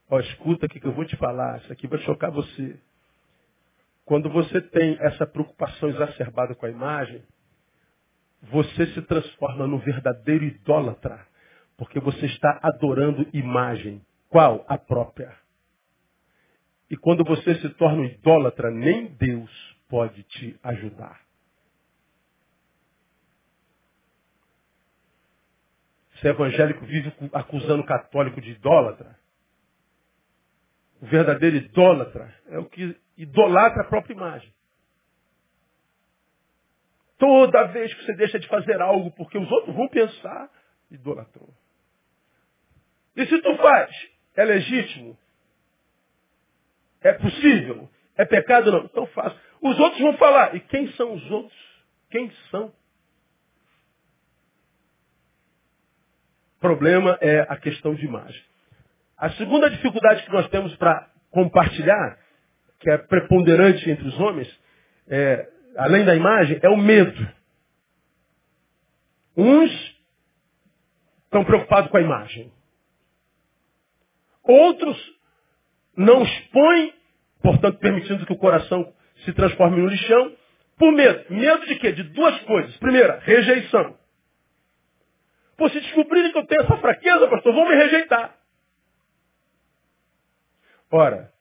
ó, escuta aqui que eu vou te falar, isso aqui vai chocar você. Quando você tem essa preocupação exacerbada com a imagem, você se transforma no verdadeiro idólatra, porque você está adorando imagem. Qual? A própria. E quando você se torna um idólatra, nem Deus pode te ajudar. Esse evangélico vive acusando o católico de idólatra. O verdadeiro idólatra é o que idolatra a própria imagem. Toda vez que você deixa de fazer algo porque os outros vão pensar, idolatrou. E se tu faz, é legítimo? É possível? É pecado não? Então faça. Os outros vão falar. E quem são os outros? Quem são? O problema é a questão de imagem. A segunda dificuldade que nós temos para compartilhar, que é preponderante entre os homens, é além da imagem, é o medo. Uns estão preocupados com a imagem. Outros não expõem, portanto, permitindo que o coração se transforme no lixão, por medo. Medo de quê? De duas coisas. Primeira, rejeição. Pô, se descobrirem que eu tenho essa fraqueza, pastor, vão me rejeitar. Ora,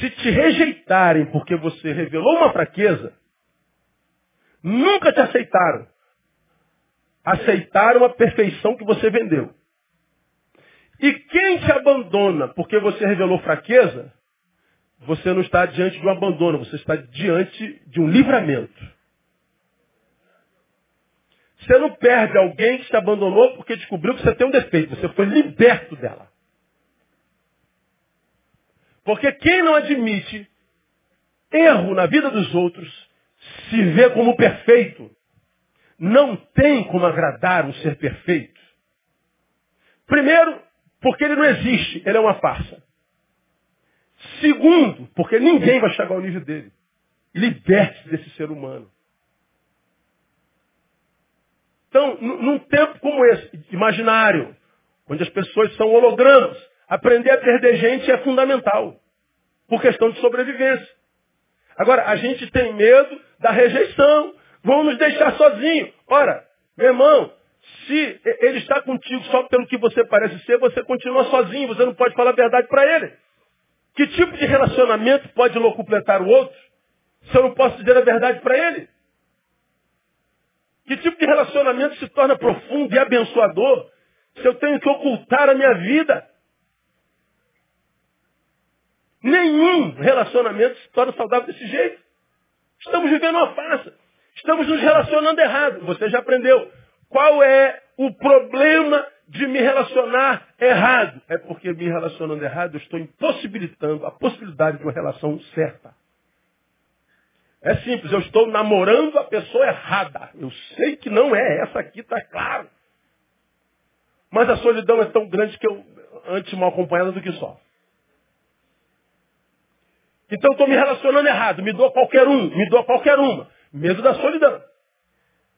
se te rejeitarem porque você revelou uma fraqueza, Nunca te aceitaram. Aceitaram a perfeição que você vendeu. E quem te abandona porque você revelou fraqueza, você não está diante de um abandono, você está diante de um livramento. Você não perde alguém que te abandonou porque descobriu que você tem um defeito. Você foi liberto dela. Porque quem não admite erro na vida dos outros, se vê como perfeito. Não tem como agradar um ser perfeito. Primeiro, porque ele não existe, ele é uma farsa. Segundo, porque ninguém vai chegar ao nível dele. Liberte-se desse ser humano. Então, num tempo como esse, imaginário, onde as pessoas são hologramas, aprender a perder gente é fundamental, por questão de sobrevivência. Agora, a gente tem medo da rejeição. Vão nos deixar sozinhos. Ora, meu irmão, se ele está contigo só pelo que você parece ser, você continua sozinho, você não pode falar a verdade para ele. Que tipo de relacionamento pode locupletar o outro se eu não posso dizer a verdade para ele? Que tipo de relacionamento se torna profundo e abençoador se eu tenho que ocultar a minha vida? Nenhum relacionamento se torna saudável desse jeito. Estamos vivendo uma farsa. Estamos nos relacionando errado. Você já aprendeu. Qual é o problema de me relacionar errado? É porque me relacionando errado, eu estou impossibilitando a possibilidade de uma relação certa. É simples, eu estou namorando a pessoa errada. Eu sei que não é essa aqui, está claro. Mas a solidão é tão grande que eu antes mal acompanhada do que só. Então estou me relacionando errado, me dou qualquer um, me dou qualquer uma. Medo da solidão.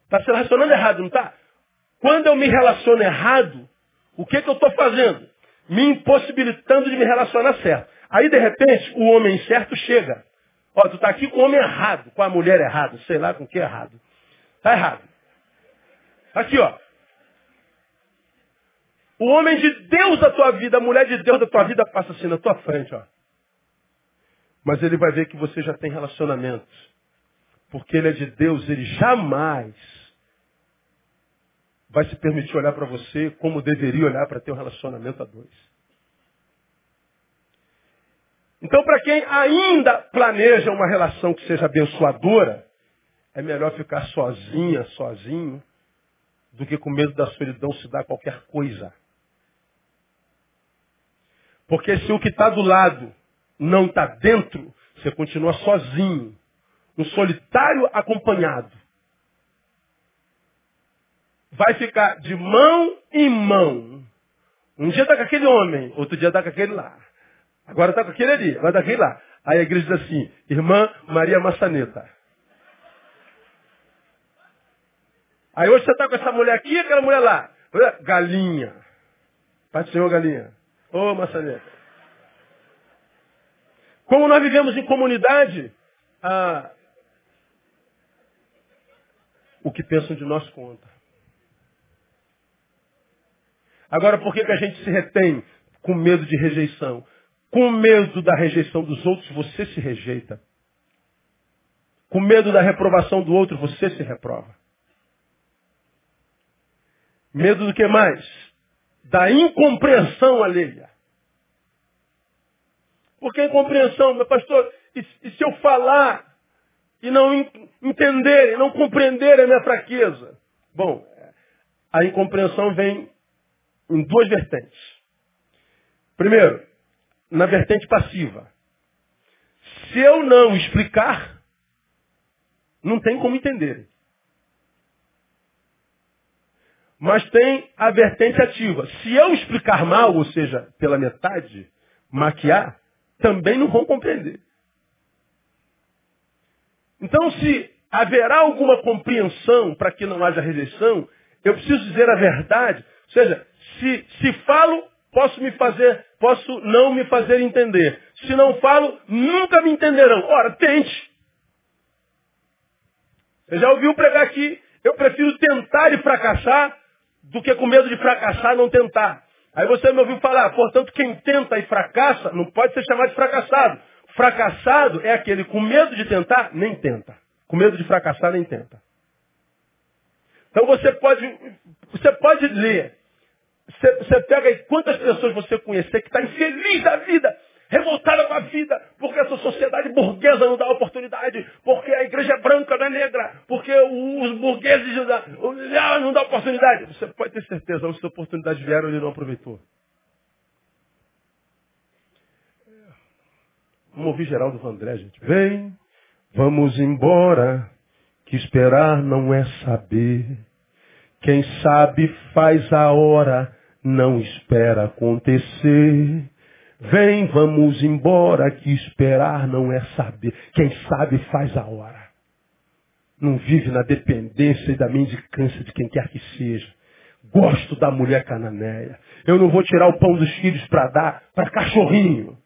Está se relacionando errado, não está? Quando eu me relaciono errado, o que, que eu estou fazendo? Me impossibilitando de me relacionar certo. Aí, de repente, o homem certo chega. Ó, tu está aqui com o homem errado, com a mulher errada, sei lá com que é errado. Está errado. Aqui, ó. O homem de Deus da tua vida, a mulher de Deus da tua vida passa assim na tua frente, ó. Mas ele vai ver que você já tem relacionamentos. Porque ele é de Deus, ele jamais vai se permitir olhar para você como deveria olhar para ter um relacionamento a dois. Então, para quem ainda planeja uma relação que seja abençoadora, é melhor ficar sozinha, sozinho, do que com medo da solidão se dar qualquer coisa. Porque se o que está do lado não está dentro, você continua sozinho, um solitário acompanhado. Vai ficar de mão em mão. Um dia está com aquele homem, outro dia está com aquele lá. Agora está com aquele ali, agora está com aquele lá. Aí a igreja diz assim, irmã Maria Maçaneta. Aí hoje você está com essa mulher aqui e aquela mulher lá. Galinha. Pai do Senhor, galinha. Ô, oh, maçaneta. Como nós vivemos em comunidade, ah, o que pensam de nós conta. Agora, por que, que a gente se retém com medo de rejeição? Com medo da rejeição dos outros, você se rejeita. Com medo da reprovação do outro, você se reprova. Medo do que mais? Da incompreensão alheia. Porque a incompreensão, meu pastor, e, e se eu falar e não entender, e não compreender a minha fraqueza? Bom, a incompreensão vem em duas vertentes. Primeiro, na vertente passiva. Se eu não explicar, não tem como entender. Mas tem a vertente ativa. Se eu explicar mal, ou seja, pela metade, maquiar, também não vão compreender. Então, se haverá alguma compreensão para que não haja rejeição, eu preciso dizer a verdade. Ou seja, se, se falo, posso me fazer, posso não me fazer entender. Se não falo, nunca me entenderão. Ora, tente. Você já ouviu pregar aqui? Eu prefiro tentar e fracassar do que com medo de fracassar não tentar. Aí você me ouviu falar, portanto, quem tenta e fracassa não pode ser chamado de fracassado. Fracassado é aquele com medo de tentar, nem tenta. Com medo de fracassar, nem tenta. Então você pode, você pode ler. Você, você pega aí quantas pessoas você conhecer que está infeliz da vida, revoltada com a vida, porque essa sociedade burguesa não dá oportunidade, porque a igreja é branca não é negra, porque os burgueses não dá, não dá oportunidade. Você pode ter certeza, se oportunidades vieram, ele não aproveitou. Vamos ouvir Geraldo Vandré, gente. Vem, vamos embora, que esperar não é saber. Quem sabe faz a hora, não espera acontecer. Vem, vamos embora, que esperar não é saber. Quem sabe faz a hora. Não vive na dependência e da mendicância de quem quer que seja. Gosto da mulher cananeia. Eu não vou tirar o pão dos filhos para dar para cachorrinho.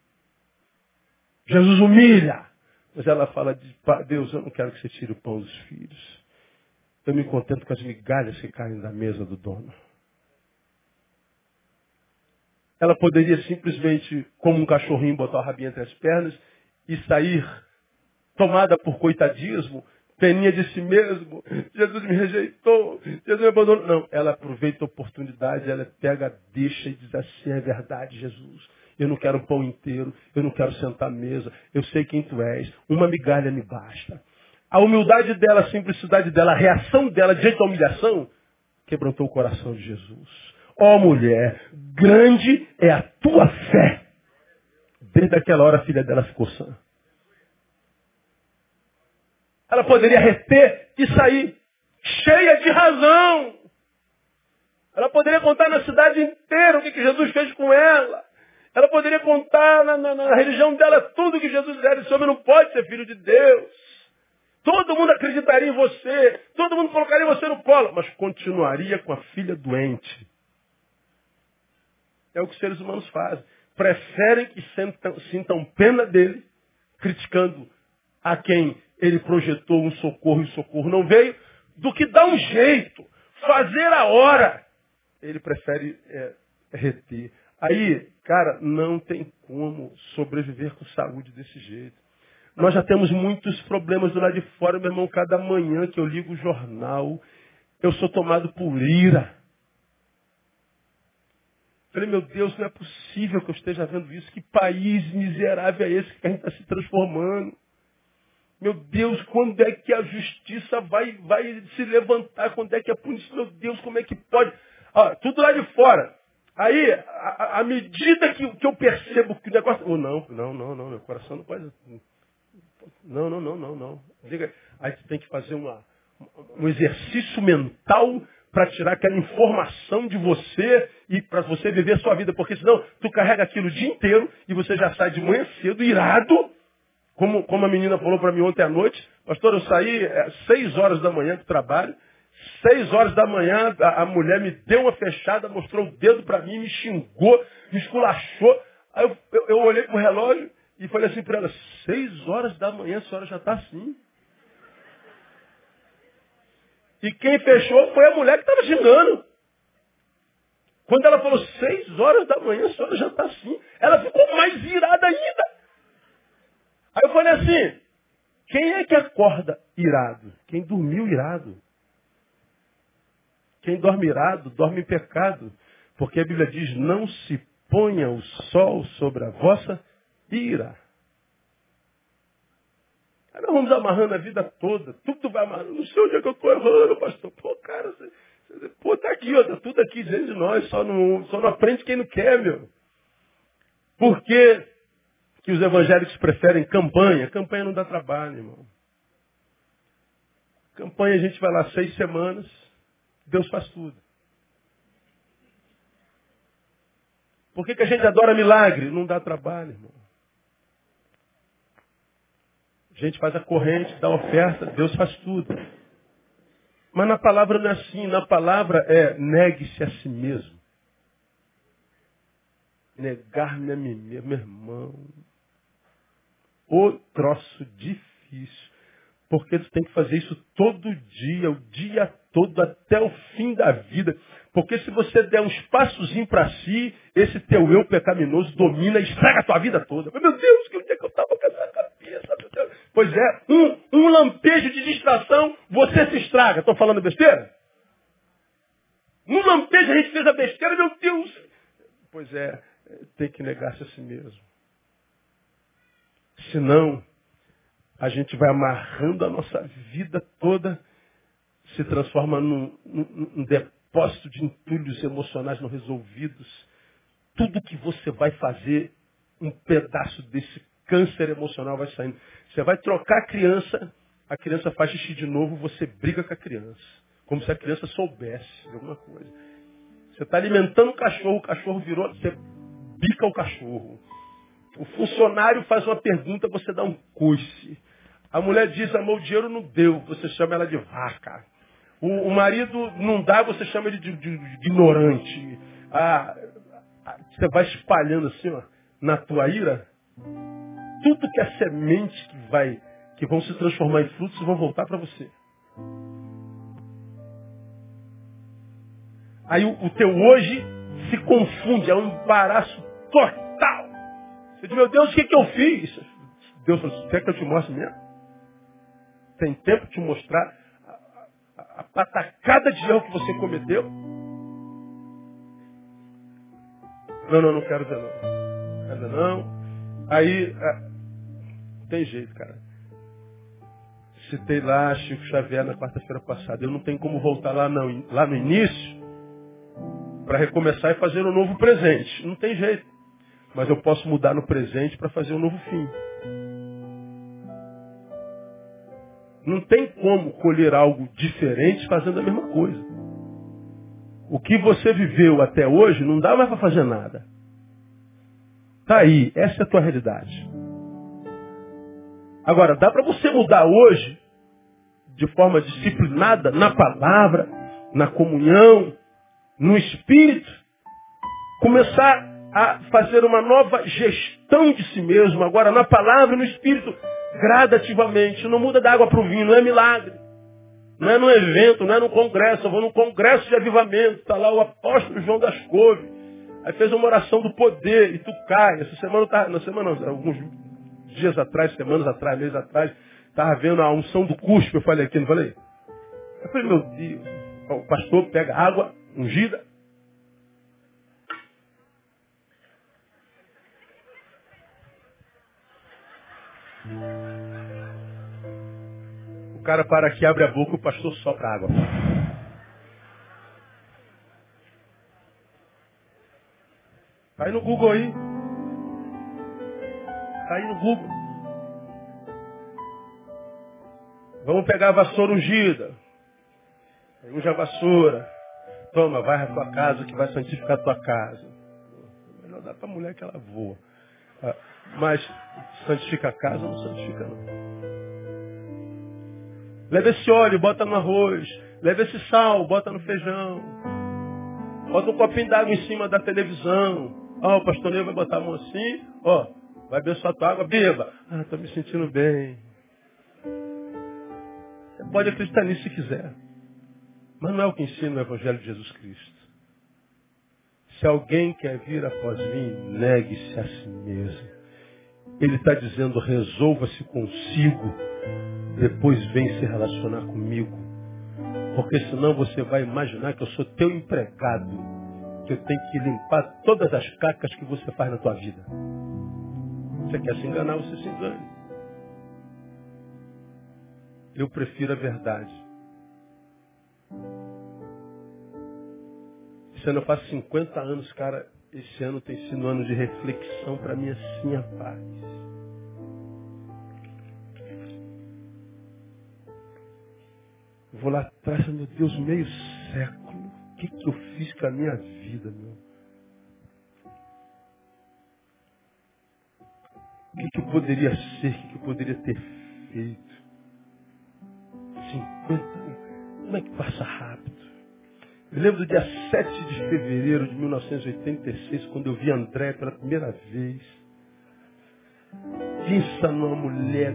Jesus humilha. Mas ela fala, de, Deus, eu não quero que você tire o pão dos filhos. Eu me contento com as migalhas que caem da mesa do dono. Ela poderia simplesmente, como um cachorrinho, botar o rabinho entre as pernas e sair tomada por coitadismo, peninha de si mesmo. Jesus me rejeitou, Jesus me abandonou. Não, ela aproveita a oportunidade, ela pega, deixa e diz assim, é verdade, Jesus. Eu não quero pão inteiro. Eu não quero sentar à mesa. Eu sei quem tu és. Uma migalha me basta. A humildade dela, a simplicidade dela, a reação dela diante da humilhação, quebrantou o coração de Jesus. Ó oh, mulher, grande é a tua fé. Desde aquela hora a filha dela ficou sã. Ela poderia reter e sair cheia de razão. Ela poderia contar na cidade inteira o que, que Jesus fez com ela. Ela poderia contar na, na, na religião dela tudo que Jesus era. Esse homem não pode ser filho de Deus. Todo mundo acreditaria em você. Todo mundo colocaria você no colo. Mas continuaria com a filha doente. É o que os seres humanos fazem. Preferem que sintam, sintam pena dele, criticando a quem ele projetou um socorro e o socorro não veio, do que dar um jeito, fazer a hora. Ele prefere é, reter. Aí, cara, não tem como sobreviver com saúde desse jeito. Nós já temos muitos problemas do lado de fora, meu irmão. Cada manhã que eu ligo o jornal, eu sou tomado por ira. Falei, meu Deus, não é possível que eu esteja vendo isso. Que país miserável é esse que a gente está se transformando? Meu Deus, quando é que a justiça vai, vai se levantar? Quando é que a punição? Meu Deus, como é que pode? Ah, tudo lá de fora. Aí, à medida que, que, eu percebo que o negócio. Oh, não, não, não, não, meu coração não pode. Não, não, não, não, não. Diga, aí você tem que fazer uma, um exercício mental para tirar aquela informação de você e para você viver a sua vida, porque senão tu carrega aquilo o dia inteiro e você já sai de manhã cedo, irado, como, como a menina falou para mim ontem à noite, pastor, eu saí é, seis horas da manhã do trabalho, seis horas da manhã a, a mulher me deu uma fechada, mostrou o dedo para mim, me xingou, me esculachou. Aí eu, eu, eu olhei pro relógio e falei assim para ela, seis horas da manhã a senhora já está assim. E quem fechou foi a mulher que estava xingando. Quando ela falou seis horas da manhã, a senhora já está assim. Ela ficou mais irada ainda. Aí eu falei assim, quem é que acorda irado? Quem dormiu irado. Quem dorme irado, dorme em pecado. Porque a Bíblia diz, não se ponha o sol sobre a vossa ira. Aí nós vamos amarrando a vida toda. Tudo vai amarrando. Não sei onde é que eu estou errando, pastor. Pô, cara, você, pô, tá aqui, ó, tá tudo aqui dentro de nós. Só não, só não aprende quem não quer, meu. Porque que os evangélicos preferem campanha. Campanha não dá trabalho, irmão. Campanha a gente vai lá seis semanas, Deus faz tudo. Por que, que a gente adora milagre? Não dá trabalho, irmão. A gente faz a corrente, dá oferta, Deus faz tudo. Mas na palavra não é assim. Na palavra é negue-se a si mesmo. Negar-me a mim mesmo, meu irmão o troço difícil. Porque tu tem que fazer isso todo dia, o dia todo, até o fim da vida. Porque se você der um espaçozinho para si, esse teu eu pecaminoso domina e estraga a tua vida toda. Meu Deus, que onde é que eu estava? Pois é, um, um lampejo de distração, você se estraga. Estou falando besteira? Um lampejo a gente fez a besteira, meu Deus. Pois é, tem que negar-se a si mesmo. Senão, a gente vai amarrando a nossa vida toda, se transforma num, num, num depósito de entulhos emocionais não resolvidos. Tudo que você vai fazer, um pedaço desse câncer emocional vai saindo. Você vai trocar a criança, a criança faz xixi de novo, você briga com a criança. Como se a criança soubesse de alguma coisa. Você está alimentando o cachorro, o cachorro virou, você bica o cachorro. O funcionário faz uma pergunta, você dá um coice. A mulher diz, amor, o dinheiro não deu, você chama ela de vaca. O, o marido não dá, você chama ele de, de, de ignorante. Ah, você vai espalhando assim, ó, na tua ira. Tudo que é semente que vai, que vão se transformar em frutos, vão voltar para você. Aí o, o teu hoje se confunde, é um embaraço total. Eu disse, meu Deus, o que, que eu fiz? Deus falou, quer que eu te mostre mesmo? Tem tempo de te mostrar a, a, a patacada de erro que você cometeu? Não, não, não quero ver não. coisa não. Aí, tem jeito, cara. Citei lá Chico Xavier na quarta-feira passada. Eu não tenho como voltar lá, não, lá no início para recomeçar e fazer um novo presente. Não tem jeito. Mas eu posso mudar no presente para fazer um novo fim. Não tem como colher algo diferente fazendo a mesma coisa. O que você viveu até hoje não dá mais para fazer nada. Tá aí, essa é a tua realidade. Agora, dá para você mudar hoje de forma disciplinada na palavra, na comunhão, no espírito, começar a fazer uma nova gestão de si mesmo, agora na palavra e no espírito, gradativamente. Não muda da água para o vinho, não é milagre. Não é num evento, não é num congresso. Eu vou num congresso de avivamento. Está lá o apóstolo João das Couves. Aí fez uma oração do poder e tu cai. Essa semana, tá, na semana, alguns dias atrás, semanas atrás, meses atrás, estava vendo a unção do cuspe. Eu falei aqui, não falei? Eu falei, meu Deus, o pastor pega água ungida, O cara para aqui, abre a boca, o pastor sopra água. Aí no Google aí. Tá aí no Google. Vamos pegar a vassoura ungida. Unge a vassoura. Toma, vai à tua casa que vai santificar a tua casa. Melhor dar para a mulher que ela voa. Ah, mas santifica a casa, não santifica não. Leva esse óleo, bota no arroz. Leva esse sal, bota no feijão. Bota um copinho d'água em cima da televisão. Ó, oh, o pastor vai botar a mão assim. Ó, oh, vai abençoar a tua água, beba. Ah, estou me sentindo bem. Você pode acreditar nisso se quiser. Mas não é o que ensina o Evangelho de Jesus Cristo. Se alguém quer vir após mim, negue-se a si mesmo. Ele está dizendo, resolva-se consigo, depois vem se relacionar comigo. Porque senão você vai imaginar que eu sou teu empregado, que eu tenho que limpar todas as cacas que você faz na tua vida. Você quer se enganar, você se engane. Eu prefiro a verdade. Esse ano eu faço 50 anos, cara. Esse ano tem sido um ano de reflexão para mim assim, a paz. Vou lá atrás, meu Deus, meio século. O que, que eu fiz com a minha vida, meu? O que, que eu poderia ser? O que, que eu poderia ter feito? 50 Como é que passa rápido? Eu lembro do dia 7 de fevereiro de 1986, quando eu vi André pela primeira vez. Pensa numa mulher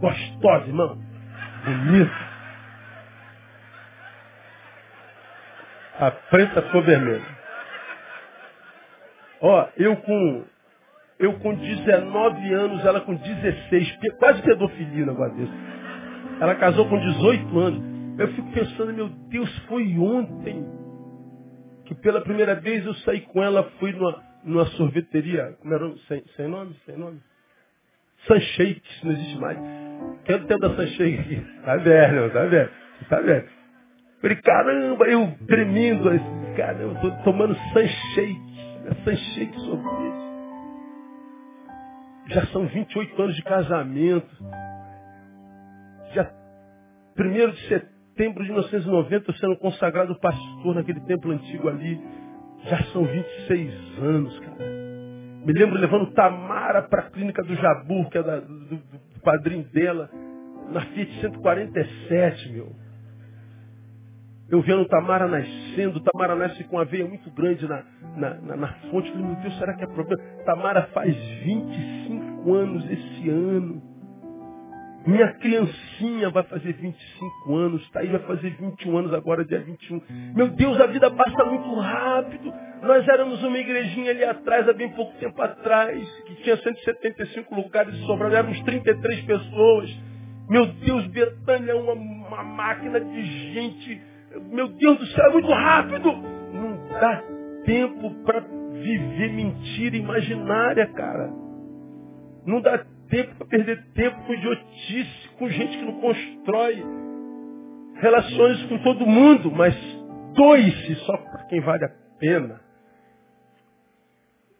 gostosa, irmão. Bonita. A preta ficou vermelha. Ó, eu com eu com 19 anos, ela com 16, quase pedofilia o negócio desse. Ela casou com 18 anos. Eu fico pensando, meu Deus, foi ontem que pela primeira vez eu saí com ela, fui numa, numa sorveteria, como era, sem, sem nome, sem nome. Sunshakes, não existe mais. Quem é o tempo da Sunshake aqui? Tá velho, tá velho. Tá velho. Falei, caramba, eu tremendo, cara, eu tô tomando Sunshake, né? Sunshake sorvete. Já são 28 anos de casamento. Já 1 de setembro de 1990, sendo consagrado pastor naquele templo antigo ali. Já são 26 anos, cara. Me lembro levando Tamara para a clínica do Jabu, que é da, do, do, padrinho dela, na Fiat 147, meu. Eu vendo Tamara nascendo, Tamara nasce com uma veia muito grande na, na, na, na fonte. Falei, meu Deus, será que é problema? Tamara faz 25 anos esse ano. Minha criancinha vai fazer 25 anos, está aí, vai fazer 21 anos agora, dia 21. Meu Deus, a vida passa muito rápido. Nós éramos uma igrejinha ali atrás, há bem pouco tempo atrás, que tinha 175 lugares e sobraram, éramos 33 pessoas. Meu Deus, Betânia é uma, uma máquina de gente. Meu Deus do céu, é muito rápido. Não dá tempo para viver mentira imaginária, cara. Não dá tempo para perder tempo com idiotice, com gente que não constrói relações com todo mundo, mas doe-se só para quem vale a pena.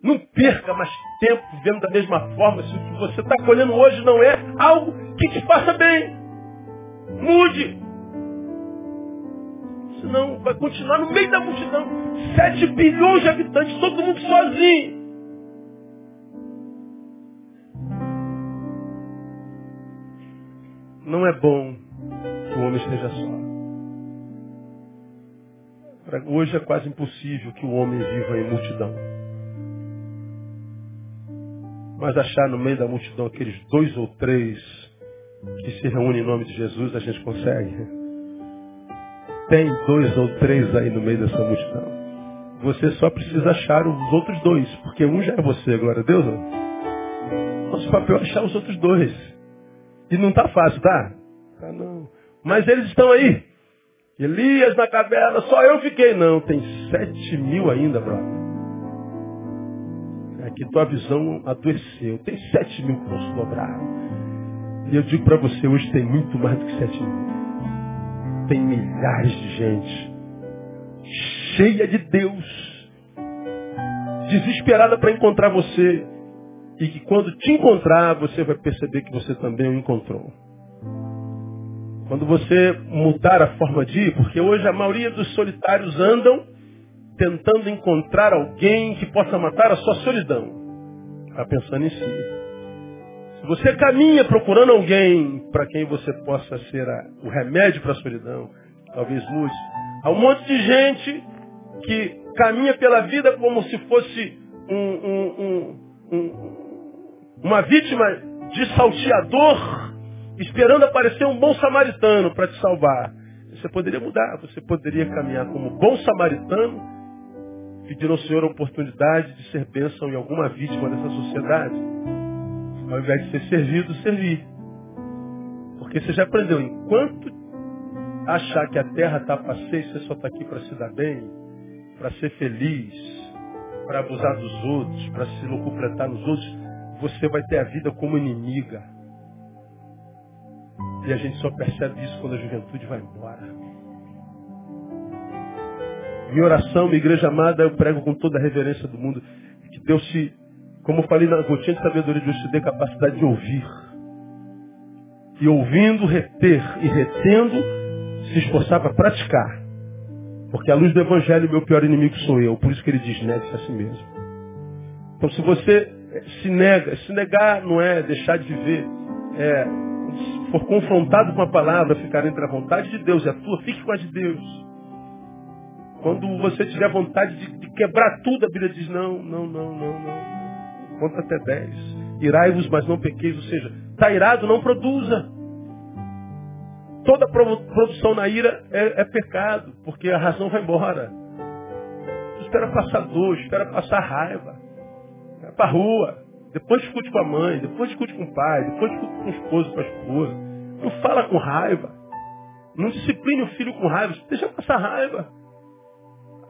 Não perca mais tempo vivendo da mesma forma se o que você está colhendo hoje não é algo que te faça bem. Mude. Senão vai continuar no meio da multidão. Sete bilhões de habitantes, todo mundo sozinho. Não é bom que o homem esteja só. Hoje é quase impossível que o homem viva em multidão. Mas achar no meio da multidão aqueles dois ou três que se reúnem em nome de Jesus, a gente consegue. Tem dois ou três aí no meio dessa multidão. Você só precisa achar os outros dois, porque um já é você, glória a Deus. Não? Nosso papel é achar os outros dois. E não está fácil, tá? Tá não. Mas eles estão aí. Elias na caverna, só eu fiquei. Não, tem sete mil ainda, brother que tua visão adoeceu. Tem sete mil que não se dobraram. E eu digo para você, hoje tem muito mais do que sete mil. Tem milhares de gente cheia de Deus, desesperada para encontrar você. E que quando te encontrar, você vai perceber que você também o encontrou. Quando você mudar a forma de ir, porque hoje a maioria dos solitários andam tentando encontrar alguém que possa matar a sua solidão. Está pensando em si. Você caminha procurando alguém para quem você possa ser a, o remédio para a solidão, talvez mude. Há um monte de gente que caminha pela vida como se fosse um, um, um, uma vítima de salteador, esperando aparecer um bom samaritano para te salvar. Você poderia mudar, você poderia caminhar como bom samaritano pedir ao Senhor a oportunidade de ser bênção em alguma vítima dessa sociedade. Ao invés de ser servido, servir. Porque você já aprendeu, enquanto achar que a terra está passeio, você só está aqui para se dar bem, para ser feliz, para abusar dos outros, para se locupletar nos outros, você vai ter a vida como inimiga. E a gente só percebe isso quando a juventude vai embora. Minha oração, minha igreja amada, eu prego com toda a reverência do mundo. Que Deus se, como falei na gotinha de sabedoria de Deus, te dê capacidade de ouvir. E ouvindo, reter. E retendo, se esforçar para praticar. Porque a luz do Evangelho, meu pior inimigo sou eu. Por isso que ele diz, negue-se a si mesmo. Então se você se nega, se negar não é deixar de viver, é, se for confrontado com a palavra, ficar entre a vontade de Deus e a tua, fique com a de Deus. Quando você tiver vontade de, de quebrar tudo, a Bíblia diz, não, não, não, não, não. Conta até dez. Irai-vos, mas não pequeis. Ou seja, está irado, não produza. Toda produção na ira é, é pecado, porque a razão vai embora. Espera passar dor, espera passar raiva. Vai para a rua. Depois discute com a mãe, depois discute com o pai, depois discute com o esposo, com a esposa. Não fala com raiva. Não discipline o filho com raiva. Deixa passar raiva.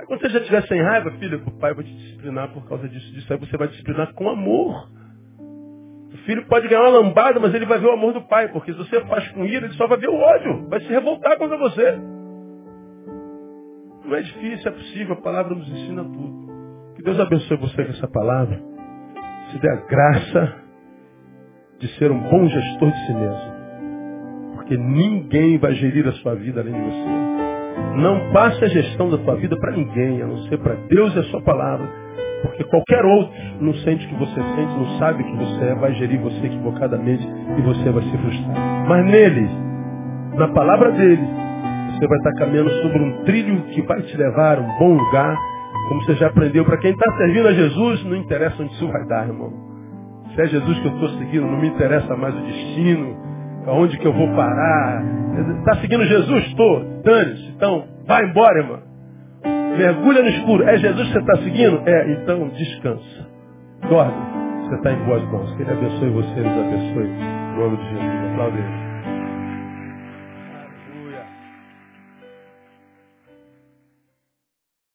Quando você já estiver sem raiva, filho, o pai vai te disciplinar por causa disso, disso. Aí você vai disciplinar com amor. O filho pode ganhar uma lambada, mas ele vai ver o amor do pai, porque se você faz com ira, ele só vai ver o ódio, vai se revoltar contra você. Não é difícil, é possível, a palavra nos ensina tudo. Que Deus abençoe você com essa palavra. Se dê a graça de ser um bom gestor de si mesmo. Porque ninguém vai gerir a sua vida além de você. Não passe a gestão da tua vida para ninguém, a não ser para Deus e a sua palavra. Porque qualquer outro não sente o que você sente, não sabe o que você é, vai gerir você equivocadamente e você vai se frustrar. Mas nele, na palavra dele, você vai estar caminhando sobre um trilho que vai te levar a um bom lugar, como você já aprendeu. Para quem está servindo a Jesus, não interessa onde isso vai dar, irmão. Se é Jesus que eu estou seguindo, não me interessa mais o destino, aonde que eu vou parar. Está seguindo Jesus? Estou. Dane-se. Então, vai embora, irmão. Mergulha no escuro. É Jesus que você está seguindo? É, então descansa. Dorme. Você está em boas mãos. Que ele abençoe você, nos abençoe. Em nome de Jesus. Aplaude